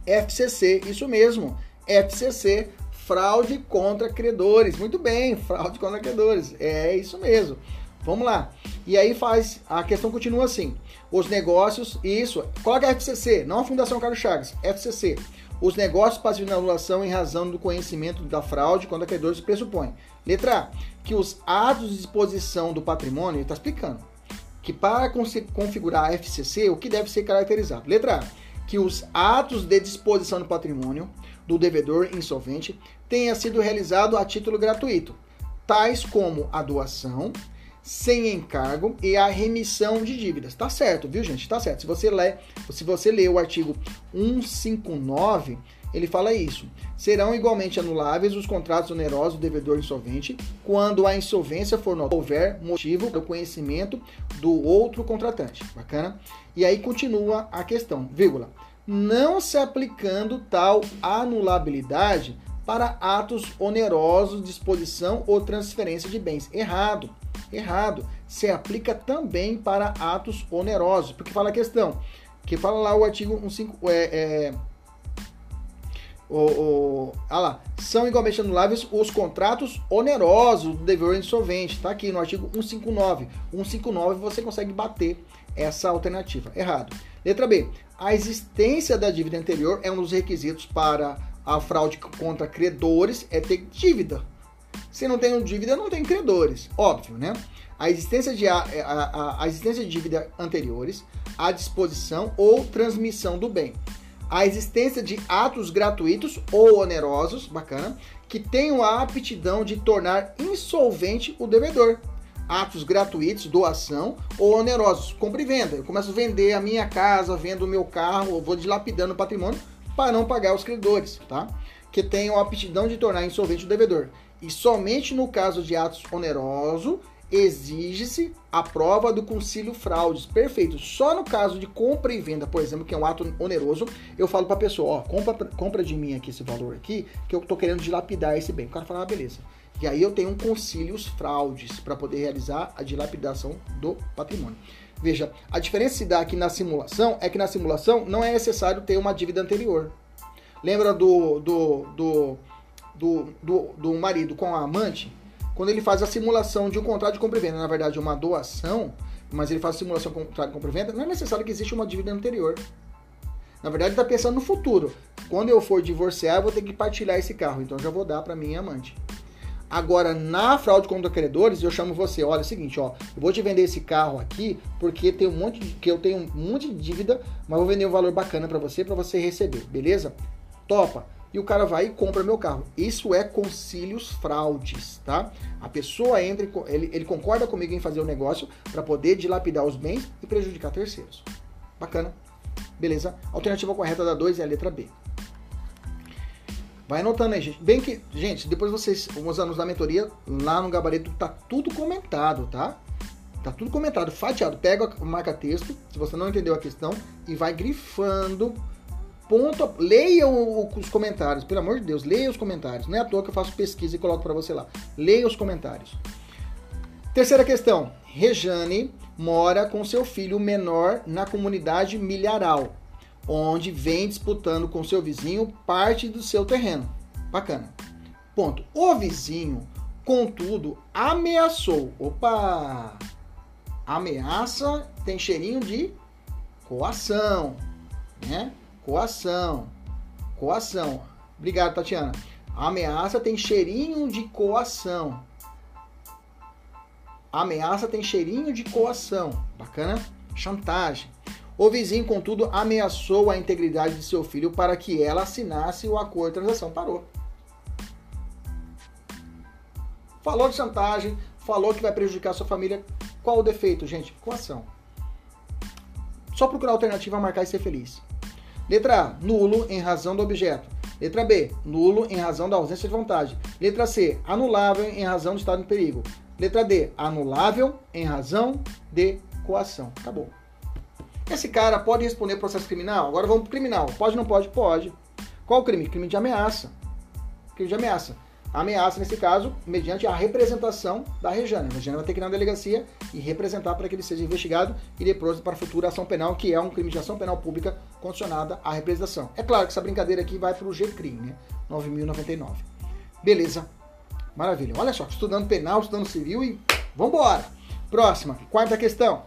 FCC, isso mesmo. FCC, fraude contra credores. Muito bem, fraude contra credores. É isso mesmo. Vamos lá. E aí faz, a questão continua assim. Os negócios, isso, coloca FCC, não a Fundação Carlos Chagas, FCC. Os negócios passivos de anulação em razão do conhecimento da fraude contra credores pressupõe Letra A, que os atos de disposição do patrimônio, está explicando, que para configurar a FCC, o que deve ser caracterizado? Letra A, que os atos de disposição do patrimônio do devedor insolvente tenha sido realizado a título gratuito, tais como a doação, sem encargo e a remissão de dívidas. Tá certo, viu, gente? Tá certo. Se você lê, se você lê o artigo 159, ele fala isso. Serão igualmente anuláveis os contratos onerosos do devedor insolvente quando a insolvência for notória, houver motivo do conhecimento do outro contratante. Bacana? E aí continua a questão, vírgula. Não se aplicando tal anulabilidade para atos onerosos, disposição ou transferência de bens. Errado, errado. Se aplica também para atos onerosos, porque fala a questão, que fala lá o artigo 15, é, é, o, o, ah lá, são igualmente anuláveis os contratos onerosos do devedor insolvente. Está aqui no artigo 159. 159 você consegue bater essa alternativa. Errado. Letra B. A existência da dívida anterior é um dos requisitos para a fraude contra credores, é ter dívida. Se não tem dívida, não tem credores. Óbvio, né? A existência de, a, a, a existência de dívida anteriores, a disposição ou transmissão do bem a existência de atos gratuitos ou onerosos, bacana, que tenham a aptidão de tornar insolvente o devedor. Atos gratuitos, doação ou onerosos, compra e venda. Eu começo a vender a minha casa, vendo o meu carro, vou dilapidando o patrimônio, para não pagar os credores, tá? Que tenham a aptidão de tornar insolvente o devedor. E somente no caso de atos onerosos exige-se a prova do concílio fraudes. Perfeito. Só no caso de compra e venda, por exemplo, que é um ato oneroso, eu falo para a pessoa, ó, compra, compra de mim aqui esse valor aqui, que eu tô querendo dilapidar esse bem. O cara fala, ah, beleza. E aí eu tenho um concílios fraudes para poder realizar a dilapidação do patrimônio. Veja, a diferença se dá aqui na simulação é que na simulação não é necessário ter uma dívida anterior. Lembra do, do, do, do, do, do marido com a amante? Quando ele faz a simulação de um contrato de compra e venda, na verdade uma doação, mas ele faz a simulação de um contrato de compra e venda, não é necessário que exista uma dívida anterior. Na verdade, ele está pensando no futuro. Quando eu for divorciar, eu vou ter que partilhar esse carro, então já vou dar para minha amante. Agora, na fraude contra credores, eu chamo você, olha, é o seguinte, ó, eu vou te vender esse carro aqui porque tem um monte de, que eu tenho um monte de dívida, mas vou vender um valor bacana para você, para você receber, beleza? Topa e o cara vai e compra meu carro. Isso é concílios fraudes, tá? A pessoa entra, ele, ele concorda comigo em fazer o um negócio para poder dilapidar os bens e prejudicar terceiros. Bacana. Beleza? Alternativa correta da 2 é a letra B. Vai anotando aí, gente. Bem que, gente, depois vocês, uns anos da mentoria, lá no gabarito tá tudo comentado, tá? Tá tudo comentado, fatiado. Pega o marca-texto, se você não entendeu a questão, e vai grifando ponto. Leia os comentários, pelo amor de Deus, leia os comentários. Não é à toa que eu faço pesquisa e coloco para você lá. Leia os comentários. Terceira questão. Rejane mora com seu filho menor na comunidade milharal, onde vem disputando com seu vizinho parte do seu terreno. Bacana. Ponto. O vizinho, contudo, ameaçou. Opa! Ameaça tem cheirinho de coação, né? Coação. Coação. Obrigado, Tatiana. Ameaça tem cheirinho de coação. Ameaça tem cheirinho de coação. Bacana? Chantagem. O vizinho, contudo, ameaçou a integridade de seu filho para que ela assinasse o acordo de transação. Parou. Falou de chantagem, falou que vai prejudicar sua família. Qual o defeito, gente? Coação. Só procurar alternativa, marcar e ser feliz. Letra A, nulo em razão do objeto. Letra B, nulo em razão da ausência de vontade. Letra C, anulável em razão do estado de perigo. Letra D, anulável em razão de coação. Acabou. Esse cara pode responder processo criminal? Agora vamos pro criminal. Pode não pode? Pode. Qual o crime? Crime de ameaça. Crime de ameaça ameaça, nesse caso, mediante a representação da Rejane. A Rejane vai ter que ir na delegacia e representar para que ele seja investigado e depois para a futura ação penal, que é um crime de ação penal pública condicionada à representação. É claro que essa brincadeira aqui vai para o GCRIM, né? 9.099. Beleza. Maravilha. Olha só, estudando penal, estudando civil e vambora. Próxima, quarta questão.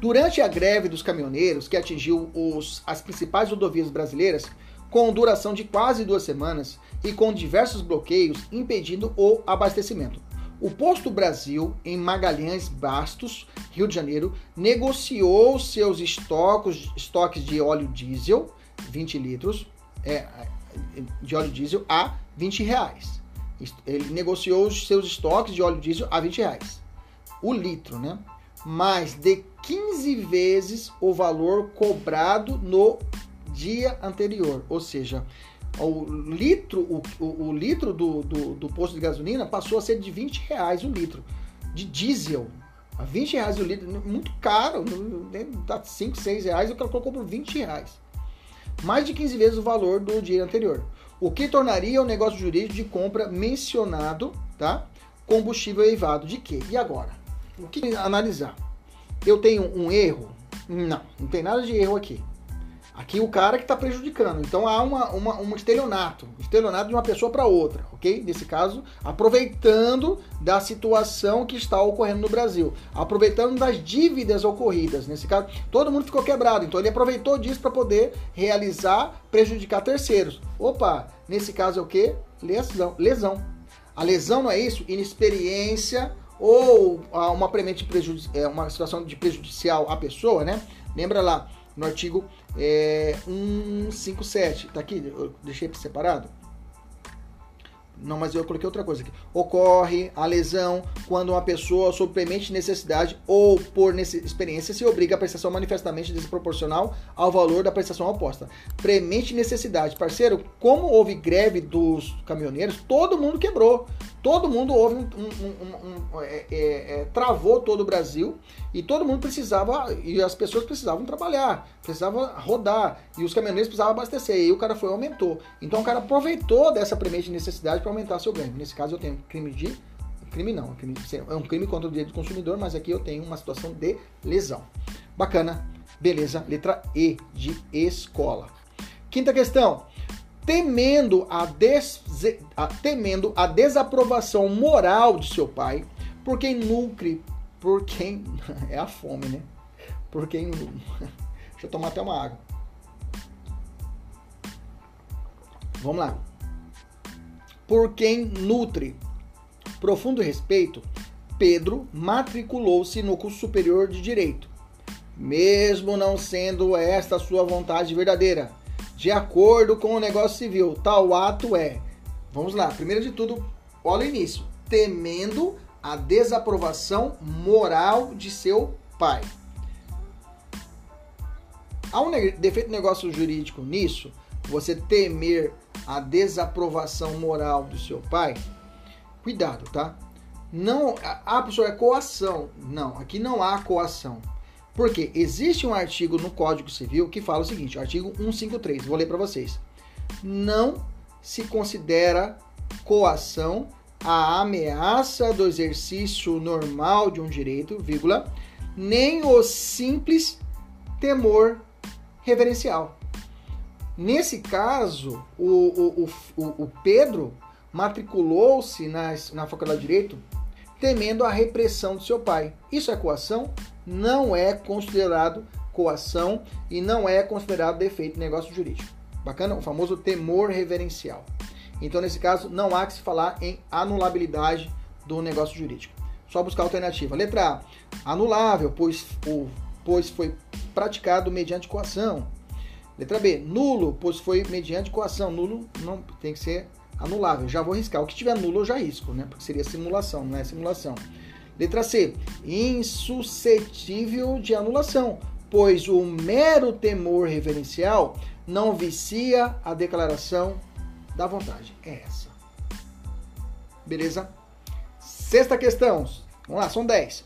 Durante a greve dos caminhoneiros, que atingiu os, as principais rodovias brasileiras, com duração de quase duas semanas e com diversos bloqueios impedindo o abastecimento. O Posto Brasil, em Magalhães Bastos, Rio de Janeiro, negociou seus estoques, estoques de óleo diesel, 20 litros, é, de óleo diesel, a 20 reais. Ele negociou os seus estoques de óleo diesel a 20 reais. O litro, né? Mais de 15 vezes o valor cobrado no dia anterior. Ou seja, o litro, o, o, o litro do, do, do, posto de gasolina passou a ser de 20 reais o litro. De diesel. A 20 reais o litro, muito caro. Tá 5, 6 reais, o cara colocou por 20 reais. Mais de 15 vezes o valor do dia anterior. O que tornaria o negócio jurídico de compra mencionado, tá? Combustível eivado de quê? E agora? O que analisar? Eu tenho um erro? Não, não tem nada de erro aqui. Aqui o cara que está prejudicando. Então há uma, uma, um estelionato, estelionato de uma pessoa para outra, ok? Nesse caso, aproveitando da situação que está ocorrendo no Brasil, aproveitando das dívidas ocorridas. Nesse caso, todo mundo ficou quebrado, então ele aproveitou disso para poder realizar, prejudicar terceiros. Opa, nesse caso é o que? Lesão. lesão. A lesão não é isso? Inexperiência ou uma premente prejudici é, uma situação de prejudicial à pessoa, né? Lembra lá no artigo é, 157. Tá aqui, eu deixei separado. Não, mas eu coloquei outra coisa aqui. Ocorre a lesão quando uma pessoa, sob premente necessidade ou por experiência, se obriga à prestação manifestamente desproporcional ao valor da prestação oposta. Premente necessidade. Parceiro, como houve greve dos caminhoneiros, todo mundo quebrou. Todo mundo houve um, um, um, é, é, é, travou todo o Brasil e todo mundo precisava, e as pessoas precisavam trabalhar, precisavam rodar, e os caminhoneiros precisavam abastecer. E o cara foi aumentou. Então o cara aproveitou dessa premente necessidade para aumentar seu ganho. Nesse caso eu tenho crime de. Crime não, é um crime contra o direito do consumidor, mas aqui eu tenho uma situação de lesão. Bacana, beleza. Letra E de escola. Quinta questão temendo a, des, a, temendo a desaprovação moral de seu pai, por quem nutre, por quem. É a fome, né? Por quem. Deixa eu tomar até uma água. Vamos lá. Por quem nutre profundo respeito, Pedro matriculou-se no curso superior de Direito, mesmo não sendo esta sua vontade verdadeira de acordo com o negócio civil. Tal ato é, vamos lá, primeiro de tudo, olha o início, temendo a desaprovação moral de seu pai. Há um defeito negócio jurídico nisso? Você temer a desaprovação moral do seu pai? Cuidado, tá? Não, a pessoa é coação. Não, aqui não há coação. Porque existe um artigo no Código Civil que fala o seguinte, o artigo 153, vou ler para vocês. Não se considera coação a ameaça do exercício normal de um direito, vírgula, nem o simples temor reverencial. Nesse caso, o, o, o, o Pedro matriculou-se na, na Faculdade de Direito temendo a repressão do seu pai. Isso é coação? Não é considerado coação e não é considerado defeito de negócio jurídico. Bacana? O famoso temor reverencial. Então, nesse caso, não há que se falar em anulabilidade do negócio jurídico. Só buscar alternativa. Letra A. Anulável, pois, o, pois foi praticado mediante coação. Letra B. Nulo, pois foi mediante coação. Nulo não tem que ser anulável. Já vou riscar. O que tiver nulo eu já risco, né? Porque seria simulação, não é simulação. Letra C. Insuscetível de anulação, pois o mero temor reverencial não vicia a declaração da vontade. É essa. Beleza? Sexta questão. Vamos lá, são 10.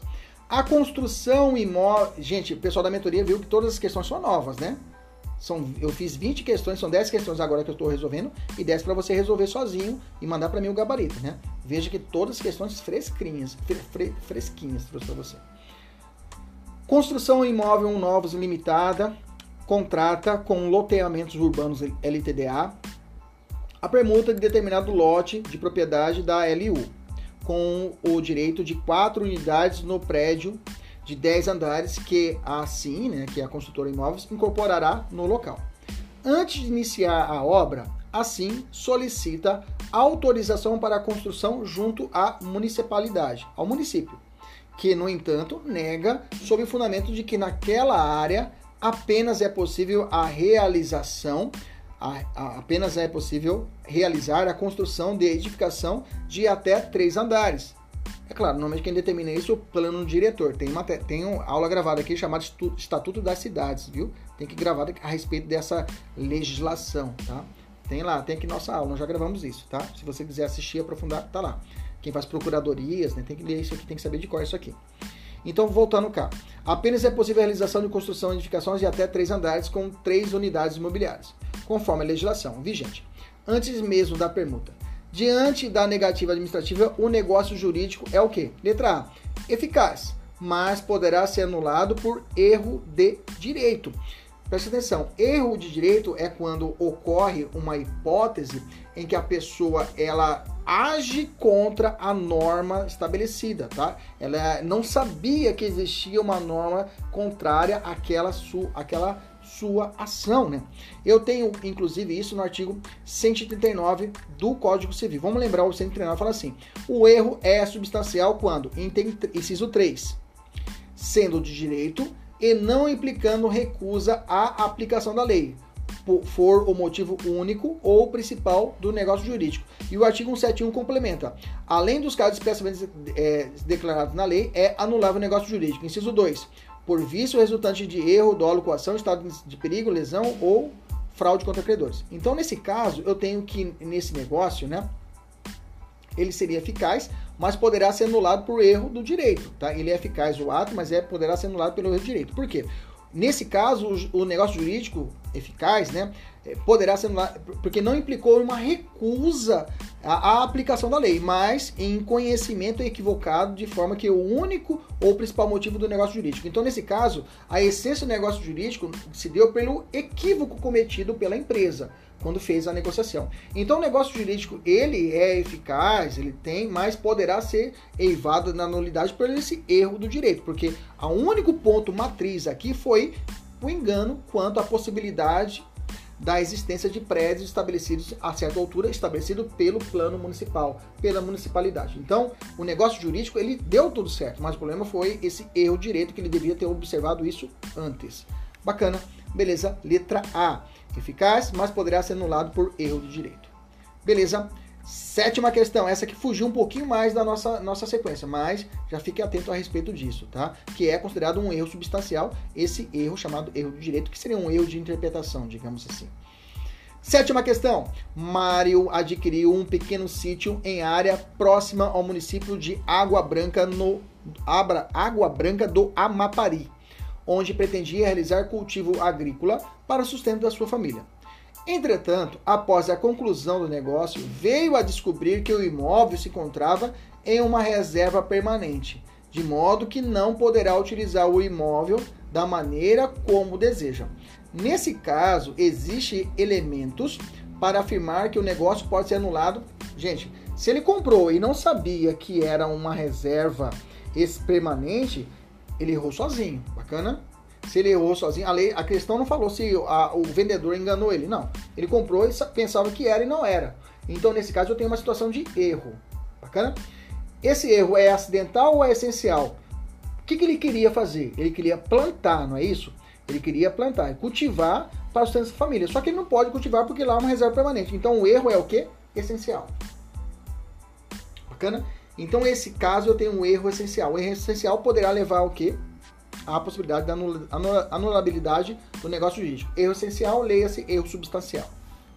A construção imóvel. Gente, o pessoal da mentoria viu que todas as questões são novas, né? São, eu fiz 20 questões, são 10 questões agora que eu estou resolvendo e 10 para você resolver sozinho e mandar para mim o gabarito, né? Veja que todas as questões fresquinhas, fre, fresquinhas trouxe para você. Construção imóvel novos limitada, contrata com loteamentos urbanos LTDA a permuta de determinado lote de propriedade da LU, com o direito de quatro unidades no prédio de 10 andares que a SIM, né, que é a construtora imóveis, incorporará no local. Antes de iniciar a obra, a SIM solicita autorização para a construção junto à municipalidade, ao município, que, no entanto, nega sob o fundamento de que naquela área apenas é possível a realização, apenas é possível realizar a construção de edificação de até três andares, é claro, normalmente quem determina isso é o plano diretor. Tem uma tem uma aula gravada aqui chamada Estatuto das Cidades, viu? Tem que gravar a respeito dessa legislação, tá? Tem lá, tem aqui nossa aula, nós já gravamos isso, tá? Se você quiser assistir, aprofundar, tá lá. Quem faz procuradorias, né, tem que ler isso aqui, tem que saber de qual é isso aqui. Então, voltando cá. Apenas é possível a realização de construção de edificações de até três andares com três unidades imobiliárias, conforme a legislação vigente, antes mesmo da permuta. Diante da negativa administrativa, o negócio jurídico é o quê? Letra A. Eficaz, mas poderá ser anulado por erro de direito. Preste atenção, erro de direito é quando ocorre uma hipótese em que a pessoa ela age contra a norma estabelecida, tá? Ela não sabia que existia uma norma contrária àquela, su, àquela sua ação, né? Eu tenho, inclusive, isso no artigo 139 do Código Civil. Vamos lembrar, o 139 fala assim: o erro é substancial quando, inciso 3, sendo de direito e não implicando recusa à aplicação da lei. for o motivo único ou principal do negócio jurídico. E o artigo 171 complementa. Além dos casos expressamente é, declarados na lei, é anulável o negócio jurídico. Inciso 2. Por vício resultante de erro, dolo, coação, estado de perigo, lesão ou fraude contra credores. Então, nesse caso, eu tenho que, nesse negócio, né, ele seria eficaz, mas poderá ser anulado por erro do direito, tá? Ele é eficaz o ato, mas é, poderá ser anulado pelo erro do direito. Por quê? Nesse caso, o, negócio jurídico eficaz, né, poderá ser porque não implicou uma recusa à, à, aplicação da lei, mas em conhecimento equivocado, de forma que o único ou principal motivo do negócio jurídico. Então, nesse caso, a essência do negócio jurídico se deu pelo equívoco cometido pela empresa quando fez a negociação. Então o negócio jurídico ele é eficaz, ele tem, mas poderá ser eivado na nulidade por esse erro do direito, porque o único ponto matriz aqui foi o engano quanto à possibilidade da existência de prédios estabelecidos a certa altura, estabelecido pelo plano municipal, pela municipalidade. Então, o negócio jurídico ele deu tudo certo, mas o problema foi esse erro direito que ele deveria ter observado isso antes. Bacana, beleza? Letra A eficaz, mas poderá ser anulado por erro de direito. Beleza? Sétima questão, essa que fugiu um pouquinho mais da nossa, nossa sequência, mas já fique atento a respeito disso, tá? Que é considerado um erro substancial, esse erro chamado erro de direito, que seria um erro de interpretação, digamos assim. Sétima questão: Mário adquiriu um pequeno sítio em área próxima ao município de Água Branca, no Abra, Água Branca do Amapari onde pretendia realizar cultivo agrícola para o sustento da sua família. Entretanto, após a conclusão do negócio, veio a descobrir que o imóvel se encontrava em uma reserva permanente, de modo que não poderá utilizar o imóvel da maneira como deseja. Nesse caso, existem elementos para afirmar que o negócio pode ser anulado. Gente, se ele comprou e não sabia que era uma reserva permanente, ele errou sozinho, bacana? Se ele errou sozinho, a, lei, a questão não falou se a, o vendedor enganou ele, não. Ele comprou e pensava que era e não era. Então, nesse caso, eu tenho uma situação de erro, bacana? Esse erro é acidental ou é essencial? O que, que ele queria fazer? Ele queria plantar, não é isso? Ele queria plantar e cultivar para o sustento da família. Só que ele não pode cultivar porque lá é uma reserva permanente. Então, o erro é o que? Essencial. Bacana? Então, nesse caso, eu tenho um erro essencial. O erro essencial poderá levar ao quê? A possibilidade da anulabilidade do negócio jurídico. Erro essencial, leia-se erro substancial.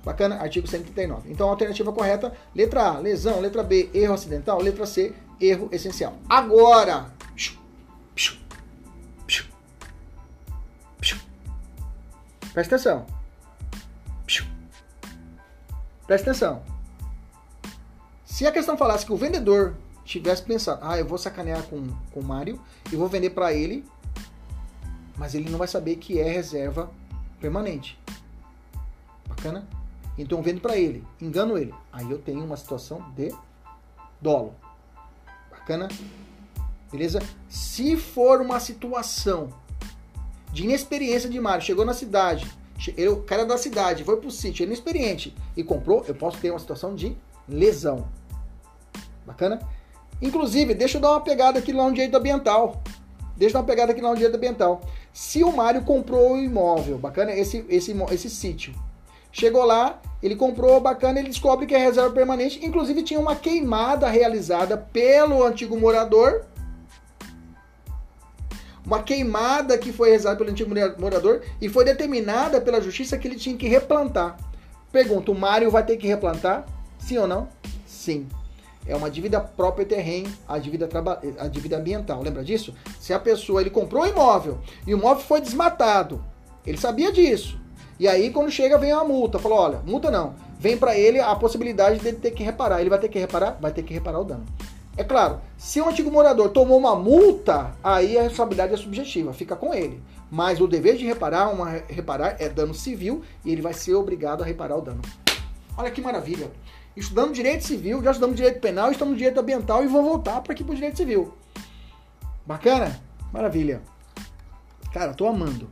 Bacana? Artigo 139. Então, a alternativa correta, letra A, lesão. Letra B, erro acidental. Letra C, erro essencial. Agora, presta atenção. Presta atenção. Se a questão falasse que o vendedor tivesse pensado, ah, eu vou sacanear com, com o Mário e vou vender para ele, mas ele não vai saber que é reserva permanente. Bacana? Então vendo para ele, engano ele. Aí eu tenho uma situação de dolo. Bacana? Beleza? Se for uma situação de inexperiência de Mário, chegou na cidade, o cara da cidade foi pro sítio, é inexperiente e comprou, eu posso ter uma situação de lesão. Bacana? Inclusive, deixa eu dar uma pegada aqui lá no direito ambiental. Deixa eu dar uma pegada aqui lá no direito ambiental. Se o Mário comprou o imóvel, bacana, esse, esse, esse sítio. Chegou lá, ele comprou, bacana, ele descobre que é reserva permanente. Inclusive, tinha uma queimada realizada pelo antigo morador. Uma queimada que foi realizada pelo antigo morador e foi determinada pela justiça que ele tinha que replantar. Pergunta: o Mário vai ter que replantar? Sim ou não? Sim é uma dívida própria terreno, a dívida, a dívida ambiental. Lembra disso? Se a pessoa ele comprou o imóvel e o imóvel foi desmatado, ele sabia disso. E aí quando chega vem a multa, falou, olha, multa não, vem para ele a possibilidade dele ter que reparar. Ele vai ter que reparar, vai ter que reparar o dano. É claro, se o antigo morador tomou uma multa, aí a responsabilidade é subjetiva, fica com ele. Mas o dever de reparar, uma, reparar é dano civil e ele vai ser obrigado a reparar o dano. Olha que maravilha estudando direito civil, já estudamos direito penal, estamos no direito ambiental e vou voltar para aqui para o direito civil. Bacana? Maravilha. Cara, tô amando.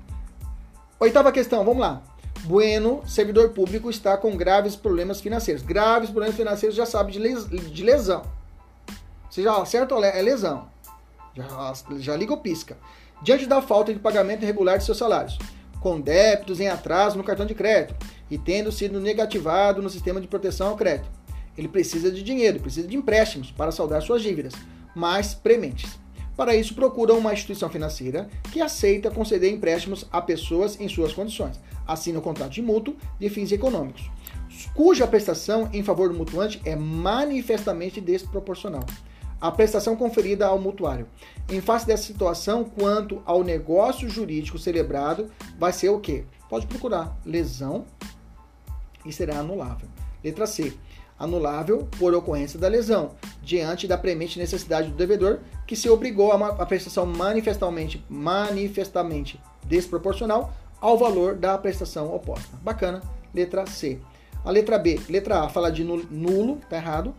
Oitava questão, vamos lá. Bueno, servidor público está com graves problemas financeiros. Graves problemas financeiros já sabe de, les, de lesão. Você já acerta é lesão. Já, já liga ou pisca. Diante da falta de pagamento irregular de seus salários, com débitos em atraso no cartão de crédito e tendo sido negativado no sistema de proteção ao crédito. Ele precisa de dinheiro, precisa de empréstimos para saldar suas dívidas, mais prementes. Para isso, procura uma instituição financeira que aceita conceder empréstimos a pessoas em suas condições. Assina o contrato de mútuo de fins econômicos, cuja prestação em favor do mutuante é manifestamente desproporcional. A prestação conferida ao mutuário. Em face dessa situação, quanto ao negócio jurídico celebrado, vai ser o quê? Pode procurar lesão e será anulável. Letra C anulável por ocorrência da lesão, diante da premente necessidade do devedor, que se obrigou a uma prestação manifestamente, manifestamente desproporcional ao valor da prestação oposta. Bacana. Letra C. A letra B, letra A fala de nulo, tá errado.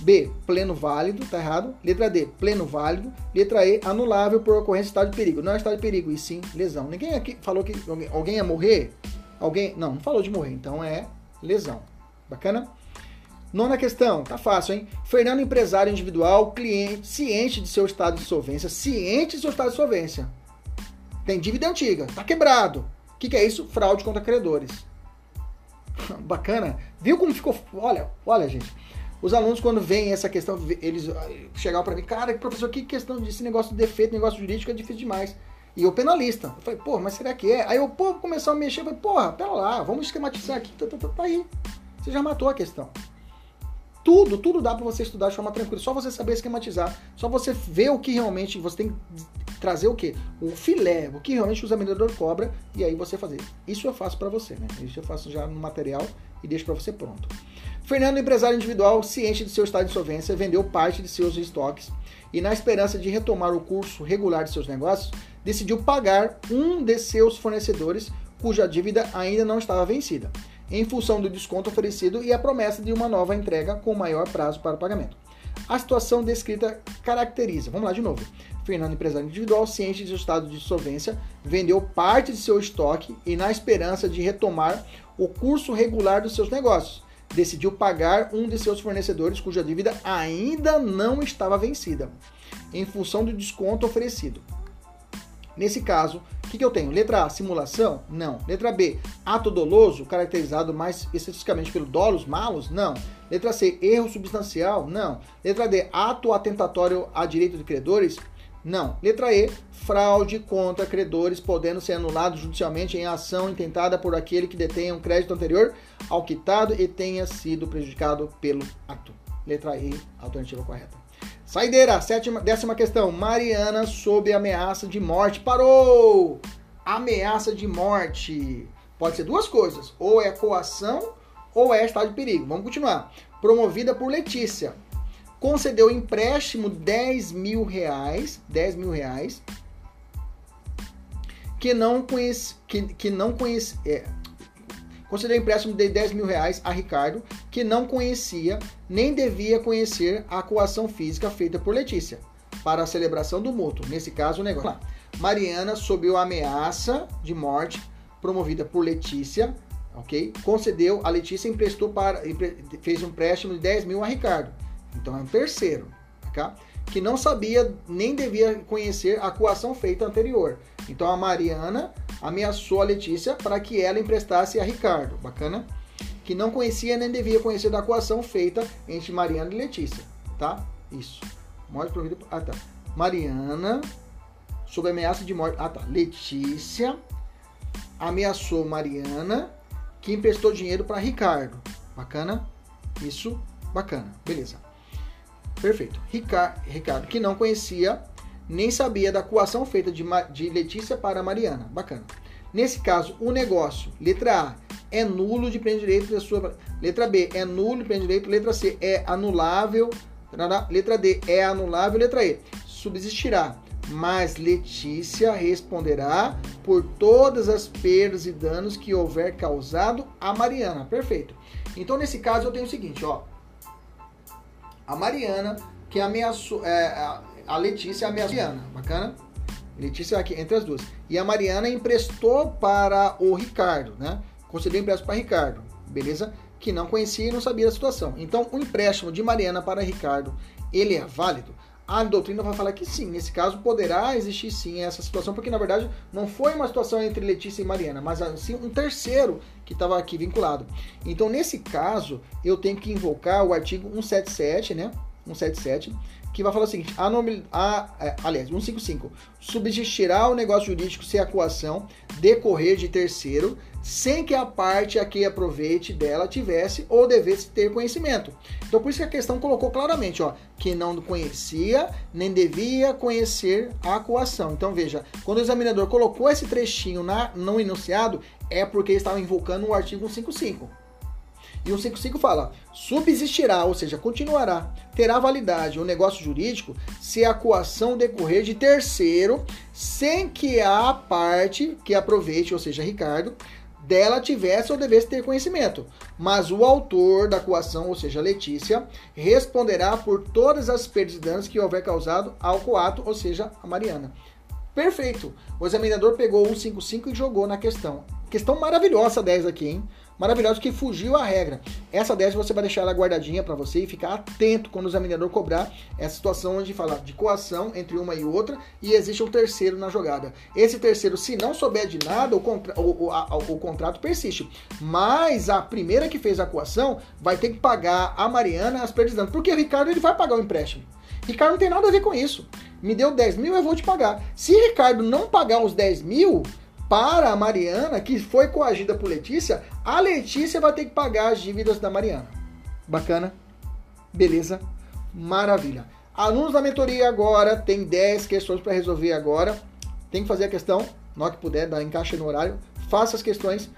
B, pleno válido, tá errado. Letra D, pleno válido. Letra E, anulável por ocorrência de estado de perigo. Não é estado de perigo, e sim lesão. Ninguém aqui falou que alguém ia morrer? Alguém? Não, não falou de morrer, então é lesão. Bacana? Nona questão, tá fácil, hein? Fernando, empresário individual, cliente, ciente de seu estado de solvência, ciente de seu estado de solvência. Tem dívida antiga, tá quebrado. O que, que é isso? Fraude contra credores. Bacana. Viu como ficou? Olha, olha, gente. Os alunos, quando veem essa questão, eles ah, chegavam para mim, cara, professor, que questão desse negócio de defeito, negócio jurídico é difícil demais. E eu penalista. Eu falei, pô, mas será que é? Aí eu, pô, começou a mexer, eu falei, porra, pera lá, vamos esquematizar aqui, tá, tá, tá, tá aí. Você já matou a questão. Tudo, tudo dá para você estudar de forma tranquila. Só você saber esquematizar. Só você ver o que realmente você tem que trazer o quê? O filé, o que realmente o examinador cobra e aí você fazer. Isso eu faço para você, né? Isso eu faço já no material e deixo para você pronto. Fernando, empresário individual, ciente de seu estado de insolvência, vendeu parte de seus estoques e, na esperança de retomar o curso regular de seus negócios, decidiu pagar um de seus fornecedores cuja dívida ainda não estava vencida em função do desconto oferecido e a promessa de uma nova entrega com maior prazo para o pagamento. A situação descrita caracteriza, vamos lá de novo. Fernando, empresário individual, ciente de seu estado de solvência, vendeu parte de seu estoque e, na esperança de retomar o curso regular dos seus negócios, decidiu pagar um de seus fornecedores cuja dívida ainda não estava vencida, em função do desconto oferecido. Nesse caso, o que, que, eu tenho? Letra A, simulação? Não. Letra B, ato doloso, caracterizado mais especificamente pelo dolos, malos? Não. Letra C, erro substancial? Não. Letra D, ato atentatório a direito de credores? Não. Letra E, fraude contra credores, podendo ser anulado judicialmente em ação intentada por aquele que detenha um crédito anterior ao quitado e tenha sido prejudicado pelo ato. Letra E, alternativa correta. Saideira, sétima, décima questão. Mariana sob ameaça de morte. Parou! Ameaça de morte. Pode ser duas coisas. Ou é coação ou é estado de perigo. Vamos continuar. Promovida por Letícia. Concedeu empréstimo 10 mil reais. 10 mil reais. Que não conhece. Que, que não conhece. É, concedeu empréstimo de 10 mil reais a Ricardo, que não conhecia nem devia conhecer a coação física feita por Letícia para a celebração do mútuo. Nesse caso, o negócio. Mariana, sob a ameaça de morte promovida por Letícia, ok? Concedeu, a Letícia emprestou para, fez um empréstimo de 10 mil a Ricardo. Então é um terceiro, tá? Que não sabia nem devia conhecer a coação feita anterior. Então a Mariana ameaçou a Letícia para que ela emprestasse a Ricardo. Bacana? Que não conhecia nem devia conhecer da coação feita entre Mariana e Letícia. Tá? Isso. Morte provida. Ah, tá. Mariana, sob ameaça de morte. Ah, tá. Letícia ameaçou Mariana, que emprestou dinheiro para Ricardo. Bacana? Isso, bacana. Beleza. Perfeito. Ricardo, que não conhecia nem sabia da coação feita de, de Letícia para Mariana. Bacana. Nesse caso, o negócio, letra A, é nulo de pleno direito da sua. Letra B, é nulo de pleno direito. Letra C, é anulável. Letra D, é anulável. Letra E, subsistirá. Mas Letícia responderá por todas as perdas e danos que houver causado a Mariana. Perfeito. Então, nesse caso, eu tenho o seguinte, ó. A Mariana, que ameaçou. É, a Letícia ameaçou a Mariana. Bacana? Letícia aqui entre as duas. E a Mariana emprestou para o Ricardo, né? Concedeu empréstimo para Ricardo, beleza? Que não conhecia e não sabia da situação. Então, o empréstimo de Mariana para Ricardo, ele é válido? A doutrina vai falar que sim, nesse caso poderá existir sim essa situação, porque na verdade não foi uma situação entre Letícia e Mariana, mas sim um terceiro que estava aqui vinculado. Então, nesse caso, eu tenho que invocar o artigo 177, né? 177, que vai falar o seguinte: a, nome, a, é, aliás, 155, subsistirá o negócio jurídico se a coação decorrer de terceiro, sem que a parte a que aproveite dela tivesse ou devesse ter conhecimento. Então, por isso que a questão colocou claramente, ó, que não conhecia nem devia conhecer a coação. Então, veja, quando o examinador colocou esse trechinho na, no enunciado, é porque estava invocando o artigo 155. E o 55 fala: subsistirá, ou seja, continuará, terá validade o negócio jurídico se a coação decorrer de terceiro, sem que a parte que aproveite, ou seja, Ricardo, dela tivesse ou devesse ter conhecimento. Mas o autor da coação, ou seja, Letícia, responderá por todas as perdas e danos que houver causado ao coato, ou seja, a Mariana. Perfeito. O examinador pegou o 155 e jogou na questão. Questão maravilhosa 10 aqui, hein? Maravilhosa que fugiu à regra. Essa 10 você vai deixar ela guardadinha para você e ficar atento quando o examinador cobrar essa situação onde fala de coação entre uma e outra e existe um terceiro na jogada. Esse terceiro, se não souber de nada, o, contra, o, o, a, o contrato persiste. Mas a primeira que fez a coação vai ter que pagar a Mariana as perdas porque o Ricardo ele vai pagar o empréstimo. Ricardo não tem nada a ver com isso. Me deu 10 mil, eu vou te pagar. Se Ricardo não pagar os 10 mil, para a Mariana, que foi coagida por Letícia, a Letícia vai ter que pagar as dívidas da Mariana. Bacana? Beleza? Maravilha. Alunos da mentoria agora tem 10 questões para resolver agora. Tem que fazer a questão, na que puder, dá encaixe no horário. Faça as questões,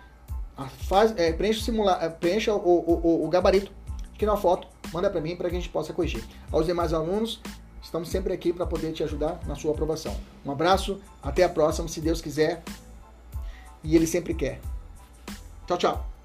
faz, é, preencha, o, simula, é, preencha o, o, o gabarito aqui na foto, manda para mim para que a gente possa corrigir. Aos demais alunos, estamos sempre aqui para poder te ajudar na sua aprovação. Um abraço, até a próxima, se Deus quiser e ele sempre quer. Tchau, tchau.